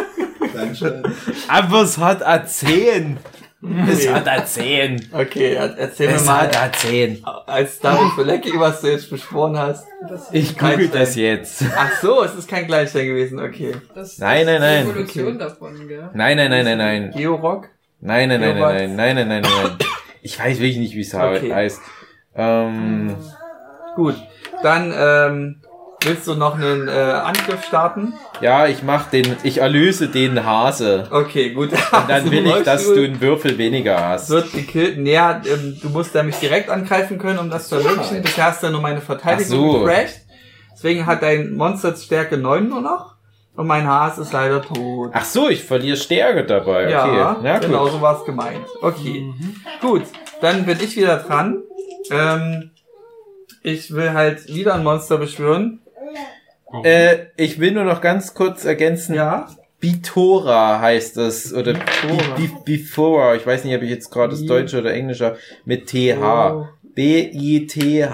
Dankeschön. Aber es hat 10. Es hat eine 10. Okay, er- erzähl mir Es mal, hat eine 10. als David Verlecki, was du jetzt beschworen hast. Das, Ich google das jetzt. Ach so, es ist kein Gleichstein gewesen, okay. das, Nein, nein, ist nein. Die Evolution davon, gell? Nein, nein, nein, nein, nein. Georock? Nein, nein, nein, nein, nein, nein, nein, nein, nein. Ich weiß wirklich nicht, wie es Okay. heißt. Ähm, Gut. Dann, ähm, willst du noch einen äh, Angriff starten? ja, ich mach den, ich erlöse den Hase. Okay, gut. Und dann will ich, dass du einen Würfel weniger hast. wird gekillt. Naja, ähm, du musst nämlich direkt angreifen können, um das zu ermöglichen. Bisher hast du nur meine Verteidigung Ach so. gecrashed. Deswegen hat dein Monster Stärke 9 nur noch. Und mein Hase ist leider tot. Ach so, ich verliere Stärke dabei. Okay. Ja, Na gut. genau so war's gemeint. Okay, gut. Dann bin ich wieder dran. Ähm, ich will halt wieder ein Monster beschwören. Äh, ich will nur noch ganz kurz ergänzen. Ja. Bitora heißt es. Oder Bifora. Ich weiß nicht, ob ich jetzt gerade das Deutsche oder Englische mit Oh. TH.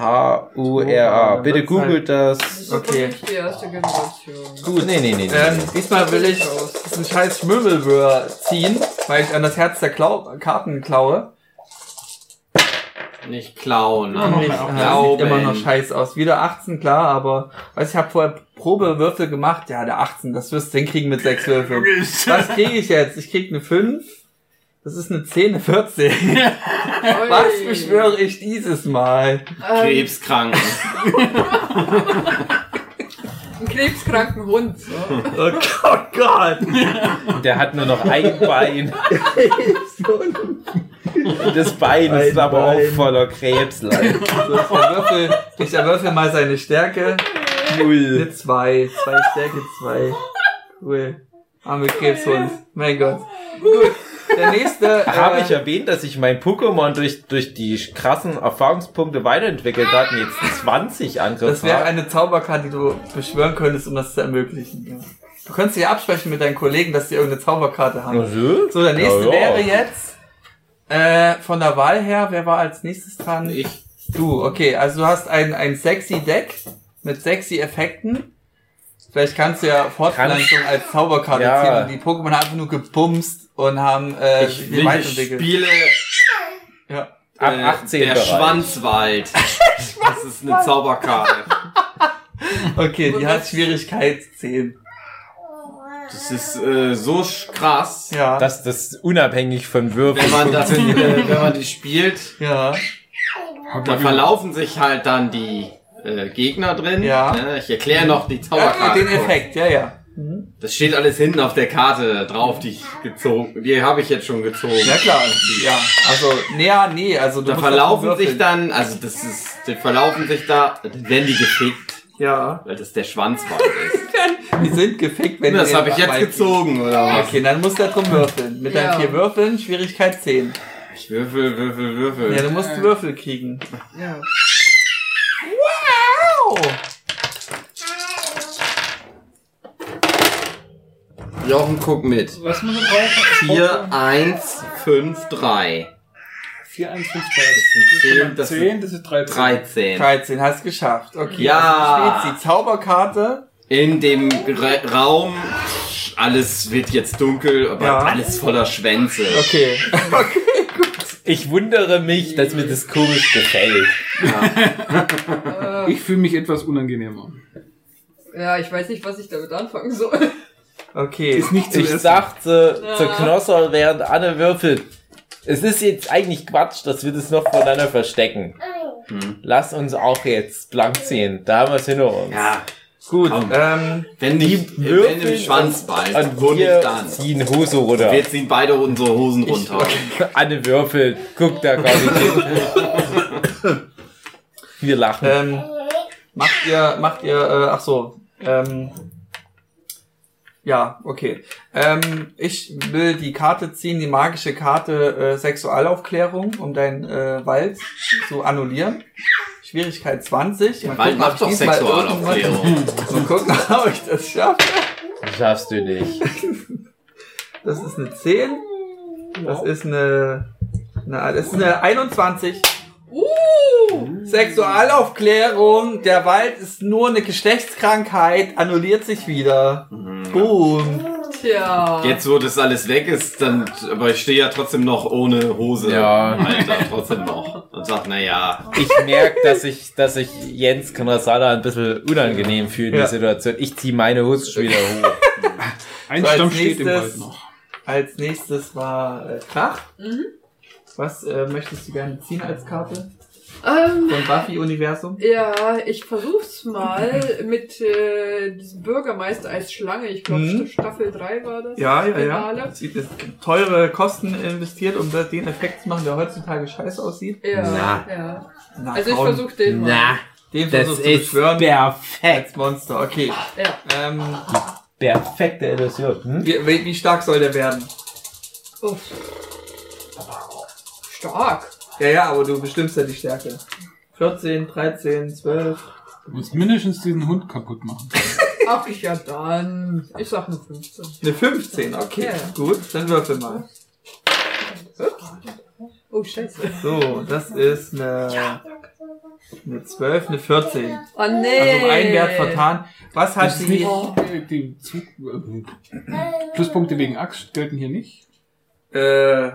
B-I-T-H-U-R-A. Bitte Das googelt das. Das ist Okay. nicht die erste Generation. Gut, nee, nee, nee. nee. Ähm, diesmal will ich diesen scheiß Schmöbelwür ziehen, weil ich an das Herz der Klau Karten klaue. Nicht klauen. Ich, glauben. äh, sieht immer noch scheiße aus. Wieder 18, klar, aber weiß ich habe vorher Probewürfel gemacht. Ja, der 18, das wirst du hinkriegen mit sechs Würfeln. Was kriege ich jetzt? Ich krieg eine 5. Das ist eine 10, eine 14. Was beschwöre ich dieses Mal? Krebskranken. einen krebskranken Hund. So. Oh Gott! Der hat nur noch ein Bein. Und das Bein Ein ist aber Bein. auch voller Krebslein. So, ich erwürfel, ich erwürfel mal seine Stärke. Null. Eine 2. 2 Stärke, 2. Cool. Arme Krebshund. Mein Gott. Gut. Der nächste. Habe äh, ich erwähnt, dass sich mein Pokémon durch, durch die krassen Erfahrungspunkte weiterentwickelt hat und jetzt 20 Angriff Das wäre eine Zauberkarte, die du beschwören könntest, um das zu ermöglichen. Ja. Du könntest dich absprechen mit deinen Kollegen, dass sie irgendeine Zauberkarte haben. Also? So, der nächste Ja, ja. wäre jetzt äh, von der Wahl her, wer war als nächstes dran? Ich. Du, okay, also du hast ein, ein sexy Deck mit sexy Effekten. Vielleicht kannst du ja Fortpflanzung als Zauberkarte Ja. ziehen und die Pokémon haben einfach nur gebumst und haben äh, Ich, will, ich weiterentwickelt. spiele Ja. Ab äh, 18 der Bereich. Schwanzwald. das ist eine Zauberkarte. Okay, die hat Schwierigkeit 10. Das ist äh, so krass. Ja. Dass das unabhängig von Würfeln Wenn man das, äh, wenn man die spielt, ja. da verlaufen sich halt dann die äh, Gegner drin. Ja. Ne? Ich erkläre noch die ja Zauberkarte. den Effekt, ja, ja. Mhm. Das steht alles hinten auf der Karte drauf, die ich gezogen, die habe ich jetzt schon gezogen. Ja klar, ja. Also, näher, nee, also du Da musst verlaufen sich dann, also das ist, die verlaufen sich da, dann werden die gefickt, Ja. weil das der Schwanzwald ist. Die sind gefickt, wenn das habe ich jetzt gezogen, oder was? Okay, dann musst du da drum würfeln. Mit deinen Ja. vier Würfeln, Schwierigkeit 10. Ich würfel, würfel, würfel. Ja, du musst Würfel kriegen. Ja. Wow! Jochen, guck mit. Was muss man brauchen? 4, 1, 5, 3. 4, 1, 5, 3. zehn, Das das sind 10, das ist 13. 13. 13, hast geschafft. Okay, Ja. also die Zauberkarte. In dem Ra Raum, alles wird jetzt dunkel, aber Ja. alles voller Schwänze. Okay. okay. Ich wundere mich, dass mir das komisch gefällt. Äh, Ich fühle mich etwas unangenehmer. ja, ich weiß nicht, was ich damit anfangen soll. Okay. Ist nicht zu Ich essen. sagte Ja. zur Knosser, während Anne würfelt. Es ist jetzt eigentlich Quatsch, dass wir das noch voneinander verstecken. Hm. Lass uns auch jetzt blank ziehen. Da haben wir es hinter uns. Ja, Gut, Komm. ähm, wenn nicht, wenn im Schwanzball, Und wo wir nicht dann. ziehen Hose runter. Wir ziehen beide unsere Hosen runter. Anne würfelt. Guck da gar nicht hin. Wir lachen. ähm, macht ihr, macht ihr, äh, ach so, ähm, ja, okay. Ähm, ich will die Karte ziehen, die magische Karte äh, Sexualaufklärung, um deinen äh, Wald zu annullieren. Schwierigkeit 20. Mal Wald gucken, macht doch Sexualaufklärung. Mal gucken, ob ich das schaffe. Schaffst du nicht. Das ist eine 10. Das ist eine, eine, das ist eine 21. Uh! Sexualaufklärung. Der Wald ist nur eine Geschlechtskrankheit, annulliert sich wieder. Boom. Tja. Jetzt, wo das alles weg ist, dann, aber ich stehe ja trotzdem noch ohne Hose. Ja. Alter, trotzdem noch. Und sag, na ja. Ich merke, dass ich, dass ich Jens Konrasada ein bisschen unangenehm fühle in Ja. der Situation. Ich ziehe meine Hose schon wieder hoch. Ein So, als Stamm steht im nächstes- Wald noch. Als nächstes war äh, Krach. Mhm. Was äh, möchtest du gerne ziehen als Karte? Ähm, Vom Buffy-Universum? ja, ich versuch's mal mit äh, diesem Bürgermeister als Schlange. Ich glaube, Mhm. Staffel 3 war das. Ja, ja, ja. Finale. Sieht es teure Kosten investiert, um das- den Effekt zu machen, der heutzutage scheiße aussieht. Ja, Na. ja. Na, Also ich Frauen. versuche den mal. Na. Den Das versuchst du ist beschwören perfekt. Monster. Okay. Ja. Ähm, Perfekte Illusion. Hm? wie, wie wie stark soll der werden? Uff. Stark. Ja, ja, aber du bestimmst ja die Stärke. 14, 13, 12. Du musst mindestens diesen Hund kaputt machen. Ach, ich ja dann. Ich sag eine 15. Eine 15, okay. Ja. Gut, dann würfel mal. Oh, scheiße. So, das ist eine, eine 12, eine 14. Oh nee. Also um einen Wert vertan. Was hat Das ist sie? nicht, äh, die Zug, äh, Pluspunkte wegen Axt gelten hier nicht. Äh,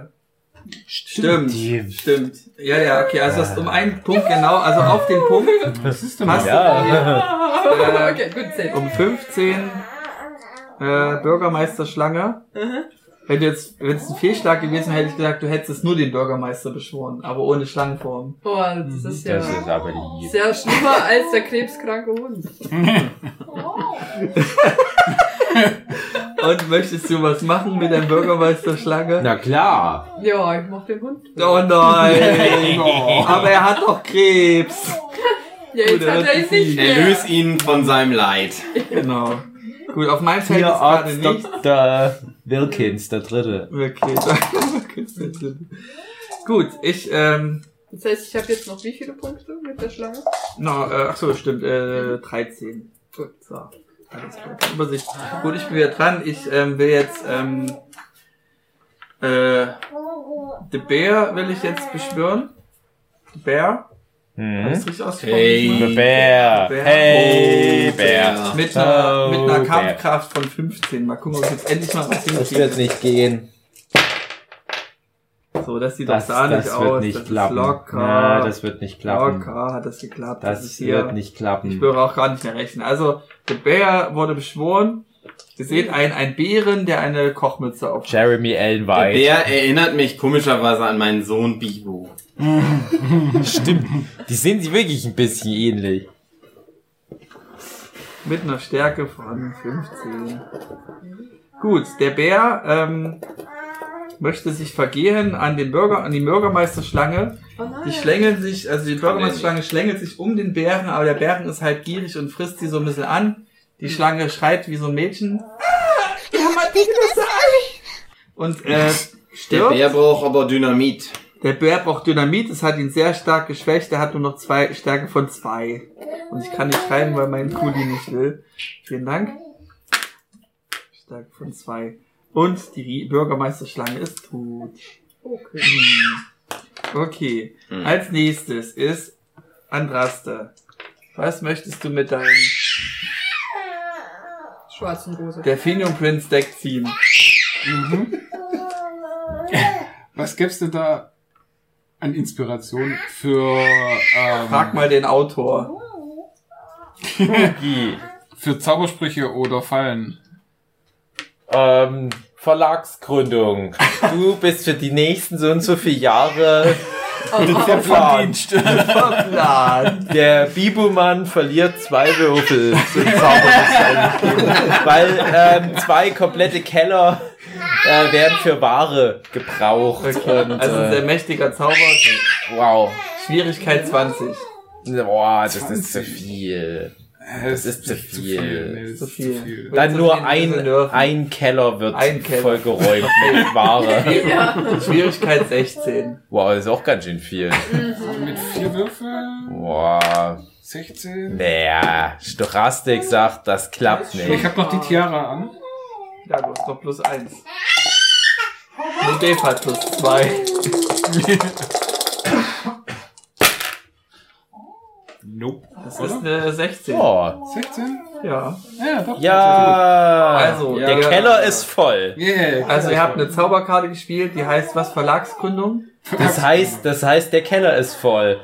stimmt. Die- Stimmt. Ja, ja, okay. Also das ist um einen Punkt genau, also auf den Punkt Was ist denn hast das? Ja. du hier, äh, okay, gut, safe. um 15 äh, Bürgermeisterschlange. Wenn du jetzt, wenn es ein Fehlschlag gewesen wäre, hätte ich gesagt, du hättest nur den Bürgermeister beschworen, aber ohne Schlangenform. Oh, das ist ja Das ist aber lieb. sehr schlimmer als der krebskranke Hund. Und möchtest du was machen mit der Bürgermeisterschlange? Na klar. Ja, ich mach den Hund. Oh nein! aber er hat doch Krebs! Ja, jetzt Gut, er hat er ihn nicht mehr. Erlöse ihn von seinem Leid. Genau. Gut, auf meinem Feld ist gerade Tierarzt nicht. Dr. Wilkins, der Dritte. Okay, Gut, ich, ähm, Das heißt, ich habe jetzt noch wie viele Punkte mit der Schlange? no, äh, ach so, stimmt, äh, 13. Gut, so. Alles klar, Übersicht. Gut, ich bin wieder dran. Ich ähm, will jetzt, ähm, äh, The Bear will ich jetzt beschwören. The Bear. Hm? richtig ausgesprochen? Hey. Bär. Bär. Hey, Oh, Bär. Mit einer, mit einer Oh, Kampfkraft von 15. Mal gucken, ob ich jetzt endlich mal was Das hinkriege. wird nicht gehen. So, das sieht Das, doch da nicht das aus. wird nicht das klappen. ist locker. Ja, das wird nicht klappen. Locker hat das geklappt. Das, ist hier. wird nicht Ich klappen. würde auch gar nicht mehr rechnen. Also, der Bär wurde beschworen. Ihr seht einen, einen Bären, der eine Kochmütze auf. Jeremy Allen Der White. Bär erinnert mich komischerweise an meinen Sohn Bibu. Stimmt. Die sehen sich wirklich ein bisschen ähnlich. Mit einer Stärke von 15. Gut, der Bär ähm, möchte sich vergehen an den Bürger, an die Bürgermeisterschlange. Oh. Die schlängeln sich, also die Bürgermeisterschlange schlängelt sich um den Bären, aber der Bären ist halt gierig und frisst sie so ein bisschen an. Die Schlange schreit wie so ein Mädchen. Ah, wir haben ein eigenes Ei! Und äh, Der. Bär braucht aber Dynamit. Der Bär braucht Dynamit, es hat ihn sehr stark geschwächt, er hat nur noch zwei Stärke von zwei. Und ich kann nicht schreiben, weil mein Kuli nicht will. Vielen Dank. Stärke von zwei. Und die Bürgermeisterschlange ist tot. Okay. Hm. Okay. Hm. Als nächstes ist Andraste. Was möchtest du mit deinem Schwarzen Rose. Delphinium Prince Deck ziehen? Mhm. Was gibt's denn da an Inspiration für, ähm, Frag mal den Autor. Für Zaubersprüche oder Fallen? Ähm, Verlagsgründung. Du bist für die nächsten so und so viele Jahre verplant. Plan. Der Bibumann verliert zwei Würfel. Weil ähm, zwei komplette Keller äh, werden für Ware gebraucht. Okay. Und, Also ein sehr äh, mächtiger Zauber. wow. Schwierigkeit 20. Boah, das ist 20. zu viel. Das ist zu nicht viel. Nee, das Zu ist viel. zu viel. Dann nur ein ein, Keller wird Ein Keller. vollgeräumt mit Ware. Schwierigkeit 16. Wow, das ist auch ganz schön viel. Mit vier Würfeln? Wow. 16? Naja, Stochastik sagt, das klappt Ich nicht. habe noch die Tiara an. Ja, du hast doch plus 1. Nur Dave hat plus 2. Nope. Das Oder? ist eine 16. Oh. 16? Ja. Ja, doch. Ja. Also, der ja. Keller ist voll. Yeah. Also ihr habt eine Zauberkarte gespielt, die heißt was? Verlagsgründung? Das heißt, das heißt, der Keller ist voll.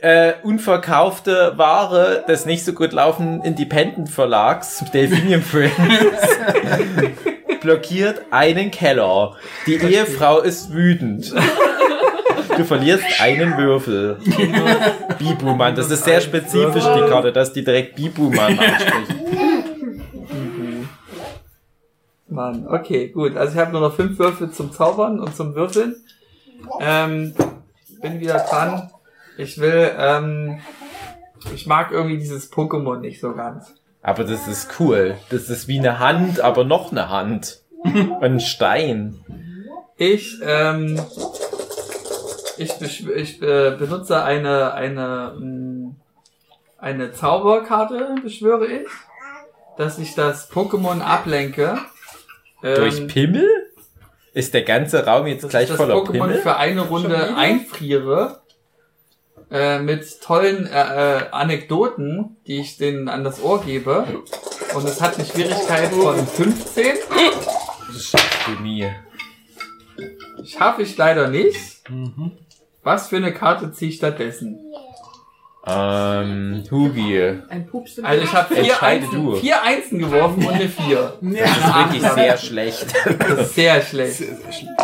Äh, unverkaufte Ware des nicht so gut laufenden Independent Verlags, Delphinium Prince, blockiert einen Keller. Die Ehefrau ist wütend. Du verlierst einen Würfel. Bibu-Mann, das ist sehr spezifisch, die Karte, dass die direkt Bibu-Mann anspricht. Mann, okay, gut. Also ich habe nur noch fünf Würfel zum Zaubern und zum Würfeln. Ähm, bin wieder dran. Ich will, ähm, ich mag irgendwie dieses Pokémon nicht so ganz. Aber das ist cool. Das ist wie eine Hand, aber noch eine Hand. Ein Stein. Ich, ähm, ich, besch- ich äh, benutze eine, eine, mh, eine Zauberkarte, beschwöre ich, dass ich das Pokémon ablenke. Ähm, Durch Pimmel? Ist der ganze Raum jetzt dass gleich ich das voller Pokémon Pimmel? für eine Runde einfriere. Äh, mit tollen äh, äh, Anekdoten, die ich denen an das Ohr gebe. Und es hat eine Schwierigkeit von 15. Das schaffst du nie. Schaffe ich leider nicht. Mhm. Was für eine Karte ziehe ich stattdessen? Ähm, Hugi. Ein Pups im Also ich habe vier Entscheide Einsen, du. vier Einsen geworfen und eine vier. Das ist wirklich sehr schlecht. Sehr schlecht.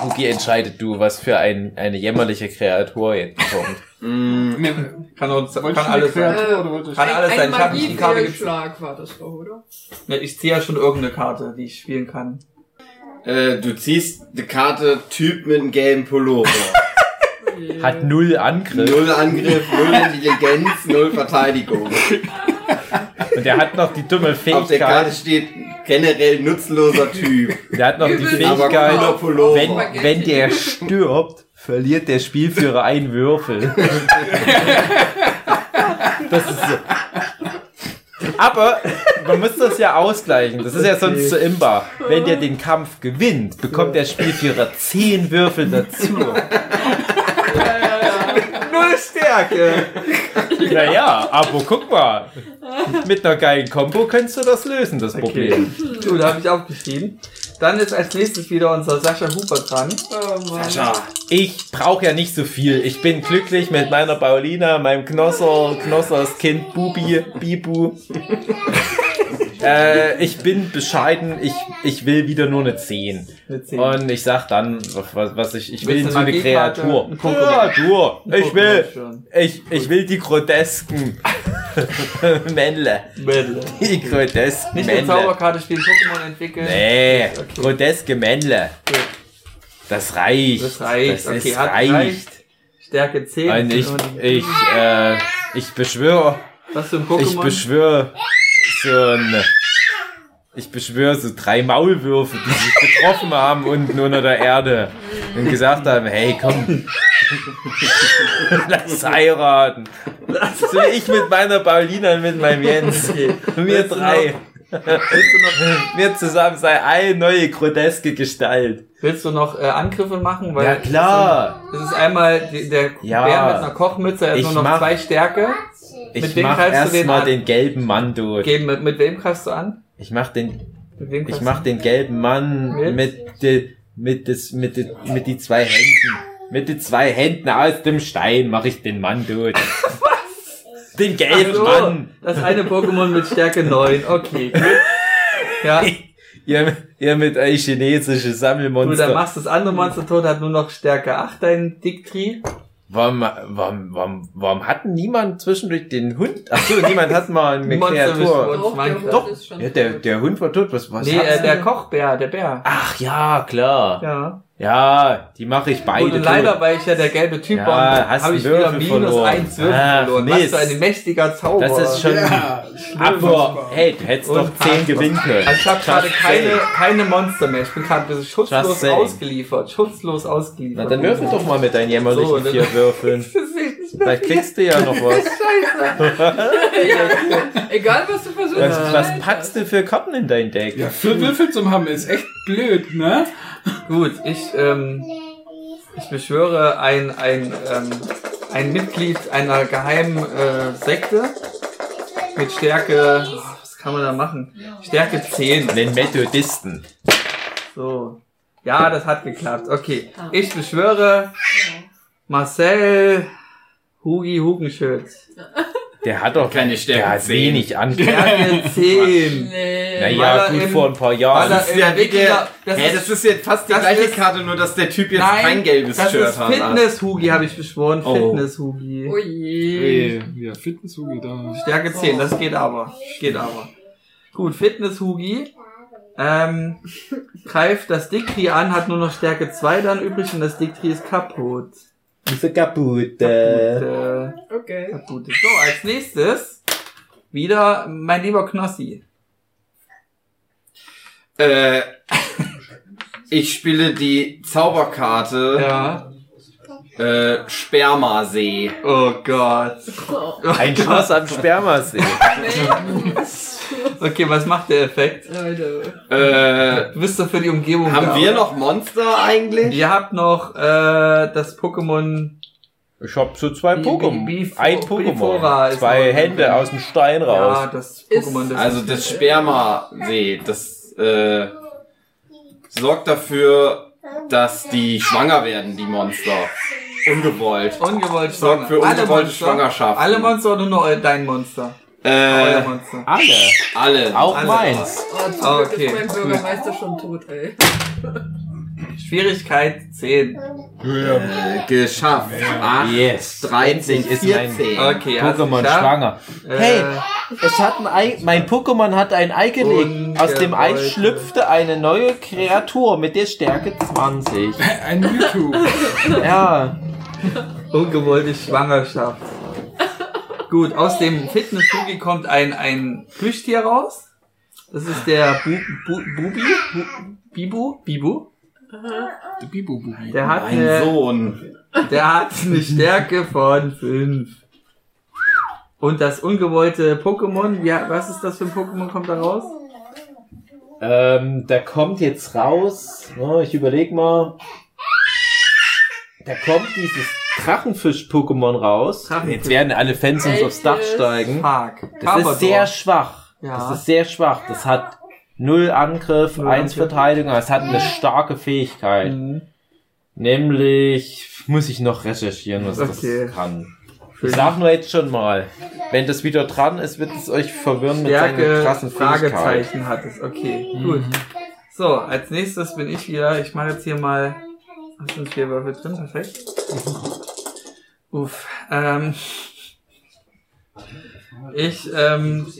Hugi entscheidet du, was für ein, eine jämmerliche Kreatur jetzt kommt. Mm, Kann, uns, kann alles eine sein. Kann alles ein, sein. ein Ich habe nicht die Karte gezogen. Magiefehlschlag war das doch, oder? Ja, Ich ziehe ja schon irgendeine Karte, die ich spielen kann. äh, du ziehst die Karte Typ mit einem gelben Pullover. Hat null Angriff. Null Angriff, null Intelligenz, null Verteidigung. Und er hat noch die dumme Auf der Karte Fähigkeit. steht generell nutzloser Typ. Der hat noch die Fähigkeit, wenn, wenn der stirbt, verliert der Spielführer einen Würfel. Das ist so. Aber man muss das ja ausgleichen. Das ist ja sonst so imbar. Wenn der den Kampf gewinnt, bekommt der Spielführer 10 Würfel dazu. Stärke! Naja, aber guck mal. Mit einer geilen Combo könntest du das lösen, das Problem. Gut, habe ich aufgeschrieben. Dann ist als nächstes wieder unser Sascha Huber dran. Oh Mann. Sascha. Ich brauche ja nicht so viel. Ich bin glücklich mit meiner Paulina, meinem Knosser, Knossers Kind Bubi, Bibu. äh, ich bin bescheiden. Ich, ich will wieder nur eine 10. Eine 10. Und ich sag dann, was, was ich, ich will so eine? Kreatur. Ein. Kreatur. Ein Ich will, ich, ich will die grotesken Männle. Mädel. Die grotesken Nicht eine Männle. Zauberkarte spielen, Pokémon entwickeln. Nee, Okay. groteske Männle. Das reicht. Das reicht. Das okay, ist hat reicht. reicht. Stärke 10. Und ich, ich, äh, ich beschwöre, was für ein ich Pokémon? beschwöre so ein, ich beschwöre so drei Maulwürfe, die sich getroffen haben unten unter der Erde und gesagt haben, hey, komm, lass heiraten. So ich mit meiner Paulina und mit meinem Jens. Wir drei. Willst du noch, Wir zusammen sei eine neue groteske Gestalt. willst du noch äh, Angriffe machen? Weil Ja klar. Das ist einmal die, der Ja. Bär mit einer Kochmütze, er hat Ich nur noch mach- zwei Stärke. Ich Mit mach den erstmal an? den gelben Mann durch. Geben, mit, mit wem greifst du an? Ich mach den Ich mach den gelben Mann Mit? mit de, mit des, mit de, mit die zwei Händen. Mit den zwei Händen aus dem Stein mache ich den Mann durch. Den du? gelben so, Mann. das eine Pokémon mit Stärke 9. Okay, gut. Ja, Ihr, ihr mit euch chinesische du, dann Sammelmonster. machst das andere Monster tot, hat nur noch Stärke 8, dein Dicktri. Warum, warum, warum, warum hat niemand zwischendurch den Hund? Ach so, niemand hat mal eine Kreatur. Doch, der Doch, ja, der, der Hund war tot. Was, was Nee, äh, der? Kochbär, der Bär. Ach ja, klar. Ja. Ja, die mache ich beide und leider, weil ich ja der gelbe Typ Ja, war, hast habe ich wieder Würfel minus verloren. 1 Würfel verloren. Was Mist. für ein mächtiger Zauber. Das ist schon. Ja, Aber hey, du hättest Und doch 10 Hardcore. gewinnen können. Also ich habe gerade keine, keine Monster mehr. Ich bin gerade ein bisschen schutzlos ausgeliefert. Schutzlos ausgeliefert. Na, dann würfel doch mal mit deinen jämmerlichen So, vier Würfeln. Das ist echt nicht mehr Vielleicht kriegst du ja noch was. Egal, was du versuchst. Was, was packst du für Karten in dein Deck? ja, für Würfel zum haben ist echt blöd, ne? Gut, ich, ähm, ich beschwöre ein, ein, ähm, ein Mitglied einer geheimen äh, Sekte mit Stärke, oh, was kann man da machen? Stärke 10. Den Methodisten. So. Ja, das hat geklappt. Okay. Ich beschwöre Marcel Hugi Hugenschild. Der hat doch Keine Stärke Der hat 10. wenig Angriff. Stärke 10. Nee. Weil Naja, gut, im- vor ein paar Jahren. Das ist ja wie der, Das hä, ist- das ist jetzt fast die gleiche ist- Karte, nur dass der Typ jetzt Nein, kein gelbes das Shirt ist hat. Fitness Hugi, habe ich beschworen. Oh. Fitness Hugi. Oh je. Hey, ja, Fitnesshugi da. Stärke 10, das geht aber. Geht aber. Gut, Fitness Hugi. Ähm, greift das Dicktri an, hat nur noch Stärke 2 dann übrig und das Dicktri ist kaputt. Diese kaputte. Äh, Okay. Kaputte. So, als nächstes wieder mein lieber Knossi. Äh, ich spiele die Zauberkarte Ja. Äh, Spermasee. Oh Gott. Ein Schloss am Spermasee. Okay, was macht der Effekt? Leute. Äh, Du bist doch für die Umgebung haben da, wir oder? noch Monster eigentlich? Ihr habt noch äh, das Pokémon. Ich hab so zwei Bi- Pokémon. Bi- Bifo- Ein Bifora Pokémon. ist Zwei noch- Hände aus dem Stein Ja, raus. das Ist- Pokémon. Das Also das Spermasee, das äh, sorgt dafür, dass die schwanger werden, die Monster. Ungewollt. ungewollt Sorgt für Alle ungewollte Monster? Schwangerschaften. Alle Monster oder nur dein Monster? Euer Äh, Monster. Alle. alle. Auch Alle. meins. Oh, zum Ah, Glück okay, ist mein. Bürgermeister schon tot, ey. Schwierigkeit 10. Äh, geschafft. 8, Yes. 13, Endlich ist mein 14. Okay, Pokémon schwanger. Äh, Hey, es hat ein Ei, mein Pokémon hat ein Ei gelegt. Aus dem Ei schlüpfte eine neue Kreatur mit der Stärke 20. Ein Mewtwo. Ja. Ungewollte Schwangerschaft. Gut, aus dem Fitnessstudio kommt ein, ein Plüschtier raus. Das ist der Bu, Bu, Bubi? Bu, Bibu? Bibu? Der Bibo-Bubi. Der hat, Mein eine, Sohn. der hat eine Stärke von 5. Und das ungewollte Pokémon, ja, was ist das für ein Pokémon, kommt da raus? Ähm, da kommt jetzt raus, ne, ich überleg mal. Da kommt dieses Drachenfisch-Pokémon raus. Drachenfisch. Jetzt werden alle Fans uns aufs Dach steigen. Park. Das ist sehr schwach. Ja. Das ist sehr schwach. Das hat null Angriff, Null eins Angriff. Verteidigung, aber es hat eine starke Fähigkeit. Mhm. Nämlich, muss ich noch recherchieren, was Okay. das kann. Ich sag nur jetzt schon mal, wenn das wieder dran ist, wird es euch verwirren mit seiner Stärke, krassen. Fragezeichen hat es. Okay, gut. So, als nächstes bin ich wieder. Ich mache jetzt hier mal. Was sind vier Würfel drin? Perfekt. Uff. Ähm, ich ähm,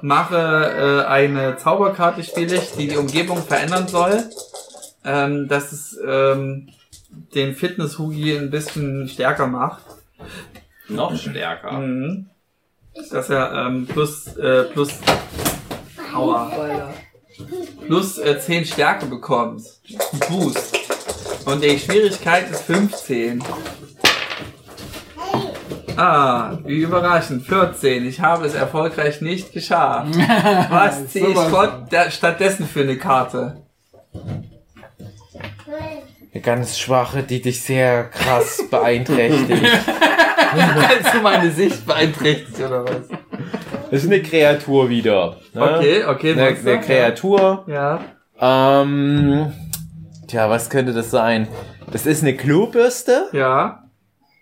mache äh, eine Zauberkarte, spiele ich, die die Umgebung verändern soll. Ähm, dass es ähm, den Fitness-Hugi ein bisschen stärker macht. Noch stärker. Mhm. Dass er ähm, plus, äh, plus Aua plus äh, 10 Stärke bekommt. Boost. Und die Schwierigkeit ist 15. Ah, wie überraschend. 14. Ich habe es erfolgreich nicht geschafft. Was ziehe ich da- stattdessen für eine Karte? Eine ganz schwache, die dich sehr krass beeinträchtigt. Kannst du meine Sicht beeinträchtigt oder was? Das ist eine Kreatur wieder. Ne? Okay, okay. Eine, eine Kreatur. Ja. Ähm, tja, was könnte das sein? Das ist eine Klobürste. Ja.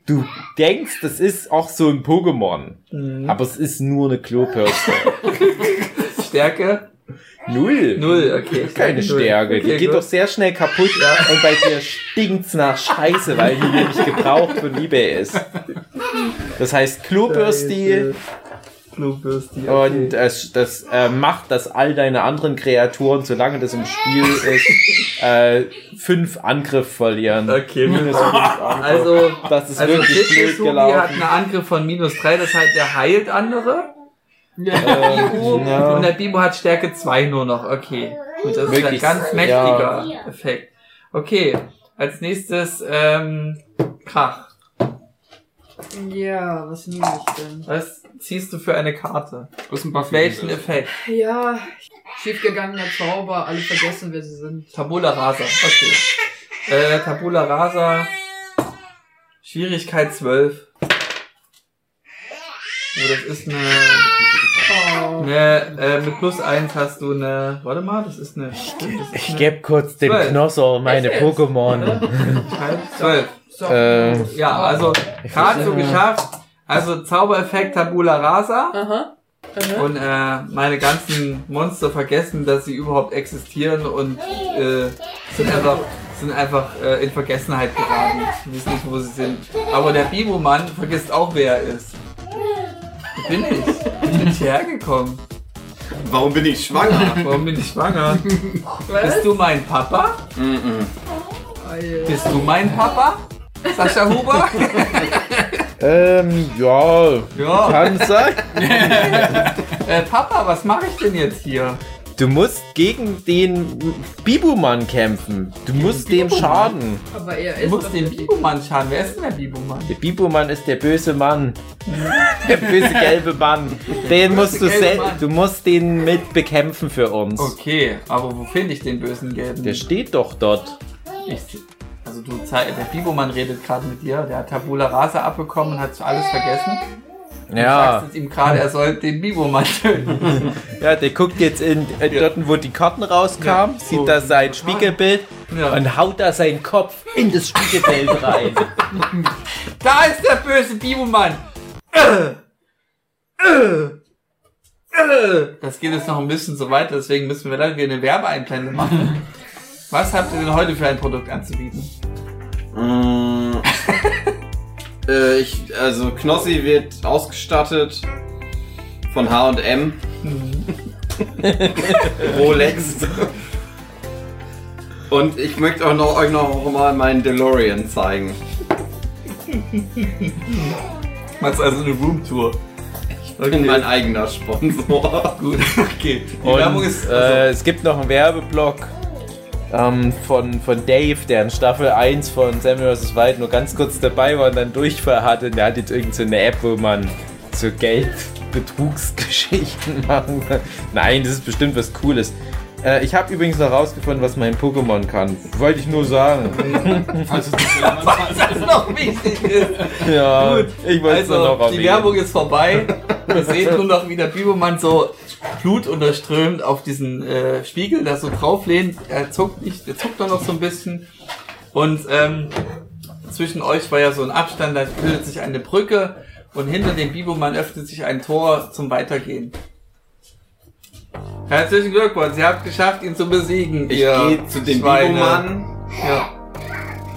Du denkst, das ist auch so ein Pokémon. Mhm. Aber es ist nur eine Klobürste. Stärke? Null. Null, okay. Keine. Stärke. Die Okay, geht gut. doch sehr schnell kaputt. Und bei dir stinkt's nach Scheiße, weil die nämlich gebraucht von eBay ist. Das heißt Klobürsti. Klobürsti. Und es, das äh, macht, dass all deine anderen Kreaturen, solange das im Spiel ist, äh, fünf Angriff verlieren. Okay, Minus fünf Angriff. Also, das ist also wirklich blöd Fitness-Hugi hat gelaufen. einen Angriff von minus 3, das heißt, der heilt andere. Ja. Und der Bibo hat Stärke 2 nur noch. Okay. Gut, das ist ein Wirklich, ganz mächtiger Effekt. Okay. Als nächstes, ähm, Krach. Ja, was nehme ich denn? Was ziehst du für eine Karte? Aus dem Buffy. Welchen Effekt? Ja, schiefgegangener Zauber, alle vergessen, wer sie sind. Tabula Rasa. Okay. Äh, Tabula Rasa. Schwierigkeit 12. Oh, das ist eine, Oh. eine äh, mit plus 1 hast du eine, warte mal, das ist eine, ist Ich eine- gebe kurz dem. Knosser meine? Pokémon. Schwierigkeit 12. So. Äh, Ja, also gerade so geschafft. Also Zaubereffekt Tabula Rasa. Aha. Aha. Und äh, meine ganzen Monster vergessen, dass sie überhaupt existieren und äh, sind einfach, sind einfach äh, in Vergessenheit geraten. Sie wissen nicht, wo sie sind. Aber der Bibo-Mann vergisst auch, wer er ist. Wo bin ich? Wie bin ich hergekommen? Warum bin ich schwanger? Warum bin ich schwanger? Was? Bist du mein Papa? Mhm. Alter. Bist du mein Papa? Sascha Huber? Ähm, ja, Ja. kann sein. Äh, Papa, was mache ich denn jetzt hier? Du musst gegen den Bibumann kämpfen. Du musst dem schaden. Aber er Du ist musst doch den der Bibumann schaden. Wer ist denn der Bibumann? Der Bibumann ist der böse Mann. Der böse gelbe Mann. Den musst du gelbe sel Mann. du musst den mit bekämpfen für uns. Okay, aber wo finde ich den bösen Gelben? Der steht doch dort. Ich, also du der Bibomann redet gerade mit dir, der hat Tabula Rasa abbekommen und hat alles vergessen. Du Ja, sagst jetzt ihm gerade, er soll den Bibomann töten. ja, der guckt jetzt in äh, dort, wo die Karten rauskamen, Ja, sieht so. da sein Spiegelbild Ja. und haut da seinen Kopf in das Spiegelbild rein. Da ist der böse Bibomann! Äh. Das geht jetzt noch ein bisschen so weiter, deswegen müssen wir leider wieder eine Werbeeinblende machen. Was habt ihr denn heute für ein Produkt anzubieten? Mm, äh, ich, also Knossi wird ausgestattet von H&M. Rolex. Und ich möchte auch noch, euch noch mal meinen DeLorean zeigen. Machst also eine Roomtour. Ich bin mein eigener Sponsor. Gut, okay. Die Werbung Und ist. äh, Also, es gibt noch einen Werbeblock ähm, von, von Dave, der in Staffel 1 von Samuel vs. Wild nur ganz kurz dabei war und dann Durchfall hatte. Und der hat jetzt irgendeine so eine App, wo man so Geldbetrugsgeschichten machen kann. Nein, das ist bestimmt was Cooles. Äh, ich habe übrigens noch rausgefunden, was mein Pokémon kann. Wollte ich nur sagen. Falls es was noch wichtig ist. ja, Gut, ich wollte es Also, noch die erwähnen. Werbung ist vorbei. Wir sehen nur noch, wie der Bibomann so blutunterströmt auf diesen äh, Spiegel, da so drauf lehnt. Er zuckt nicht, der zuckt doch noch so ein bisschen. Und ähm, zwischen euch war ja so ein Abstand, da bildet sich eine Brücke und hinter dem Bibomann öffnet sich ein Tor zum Weitergehen. Herzlichen Glückwunsch, ihr habt geschafft, ihn zu besiegen. Ich gehe zu dem Schweine. Bibomann Ja.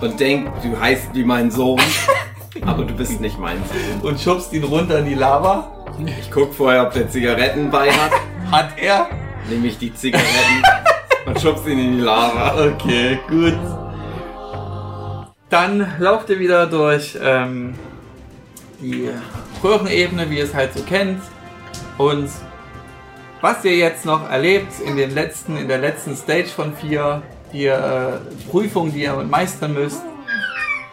und denk, du heißt wie mein Sohn. Aber du bist nicht mein Sohn. Und schubst ihn runter in die Lava. Ich guck vorher, ob der Zigaretten bei hat. Hat er? Nehme ich die Zigaretten und schubst ihn in die Lava. Okay, gut. Dann lauft ihr wieder durch ähm, die Röhrenebene, wie ihr es halt so kennt. Und was ihr jetzt noch erlebt in den letzten, in der letzten Stage von vier, die äh, Prüfung, die ihr meistern müsst,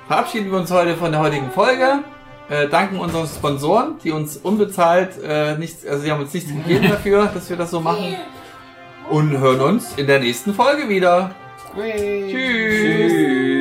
verabschieden wir uns heute von der heutigen Folge. Äh, danken unseren Sponsoren, die uns unbezahlt äh, nichts, also sie haben uns nichts gegeben dafür, dass wir das so machen. Und hören uns in der nächsten Folge wieder. Tschüss. Tschüss.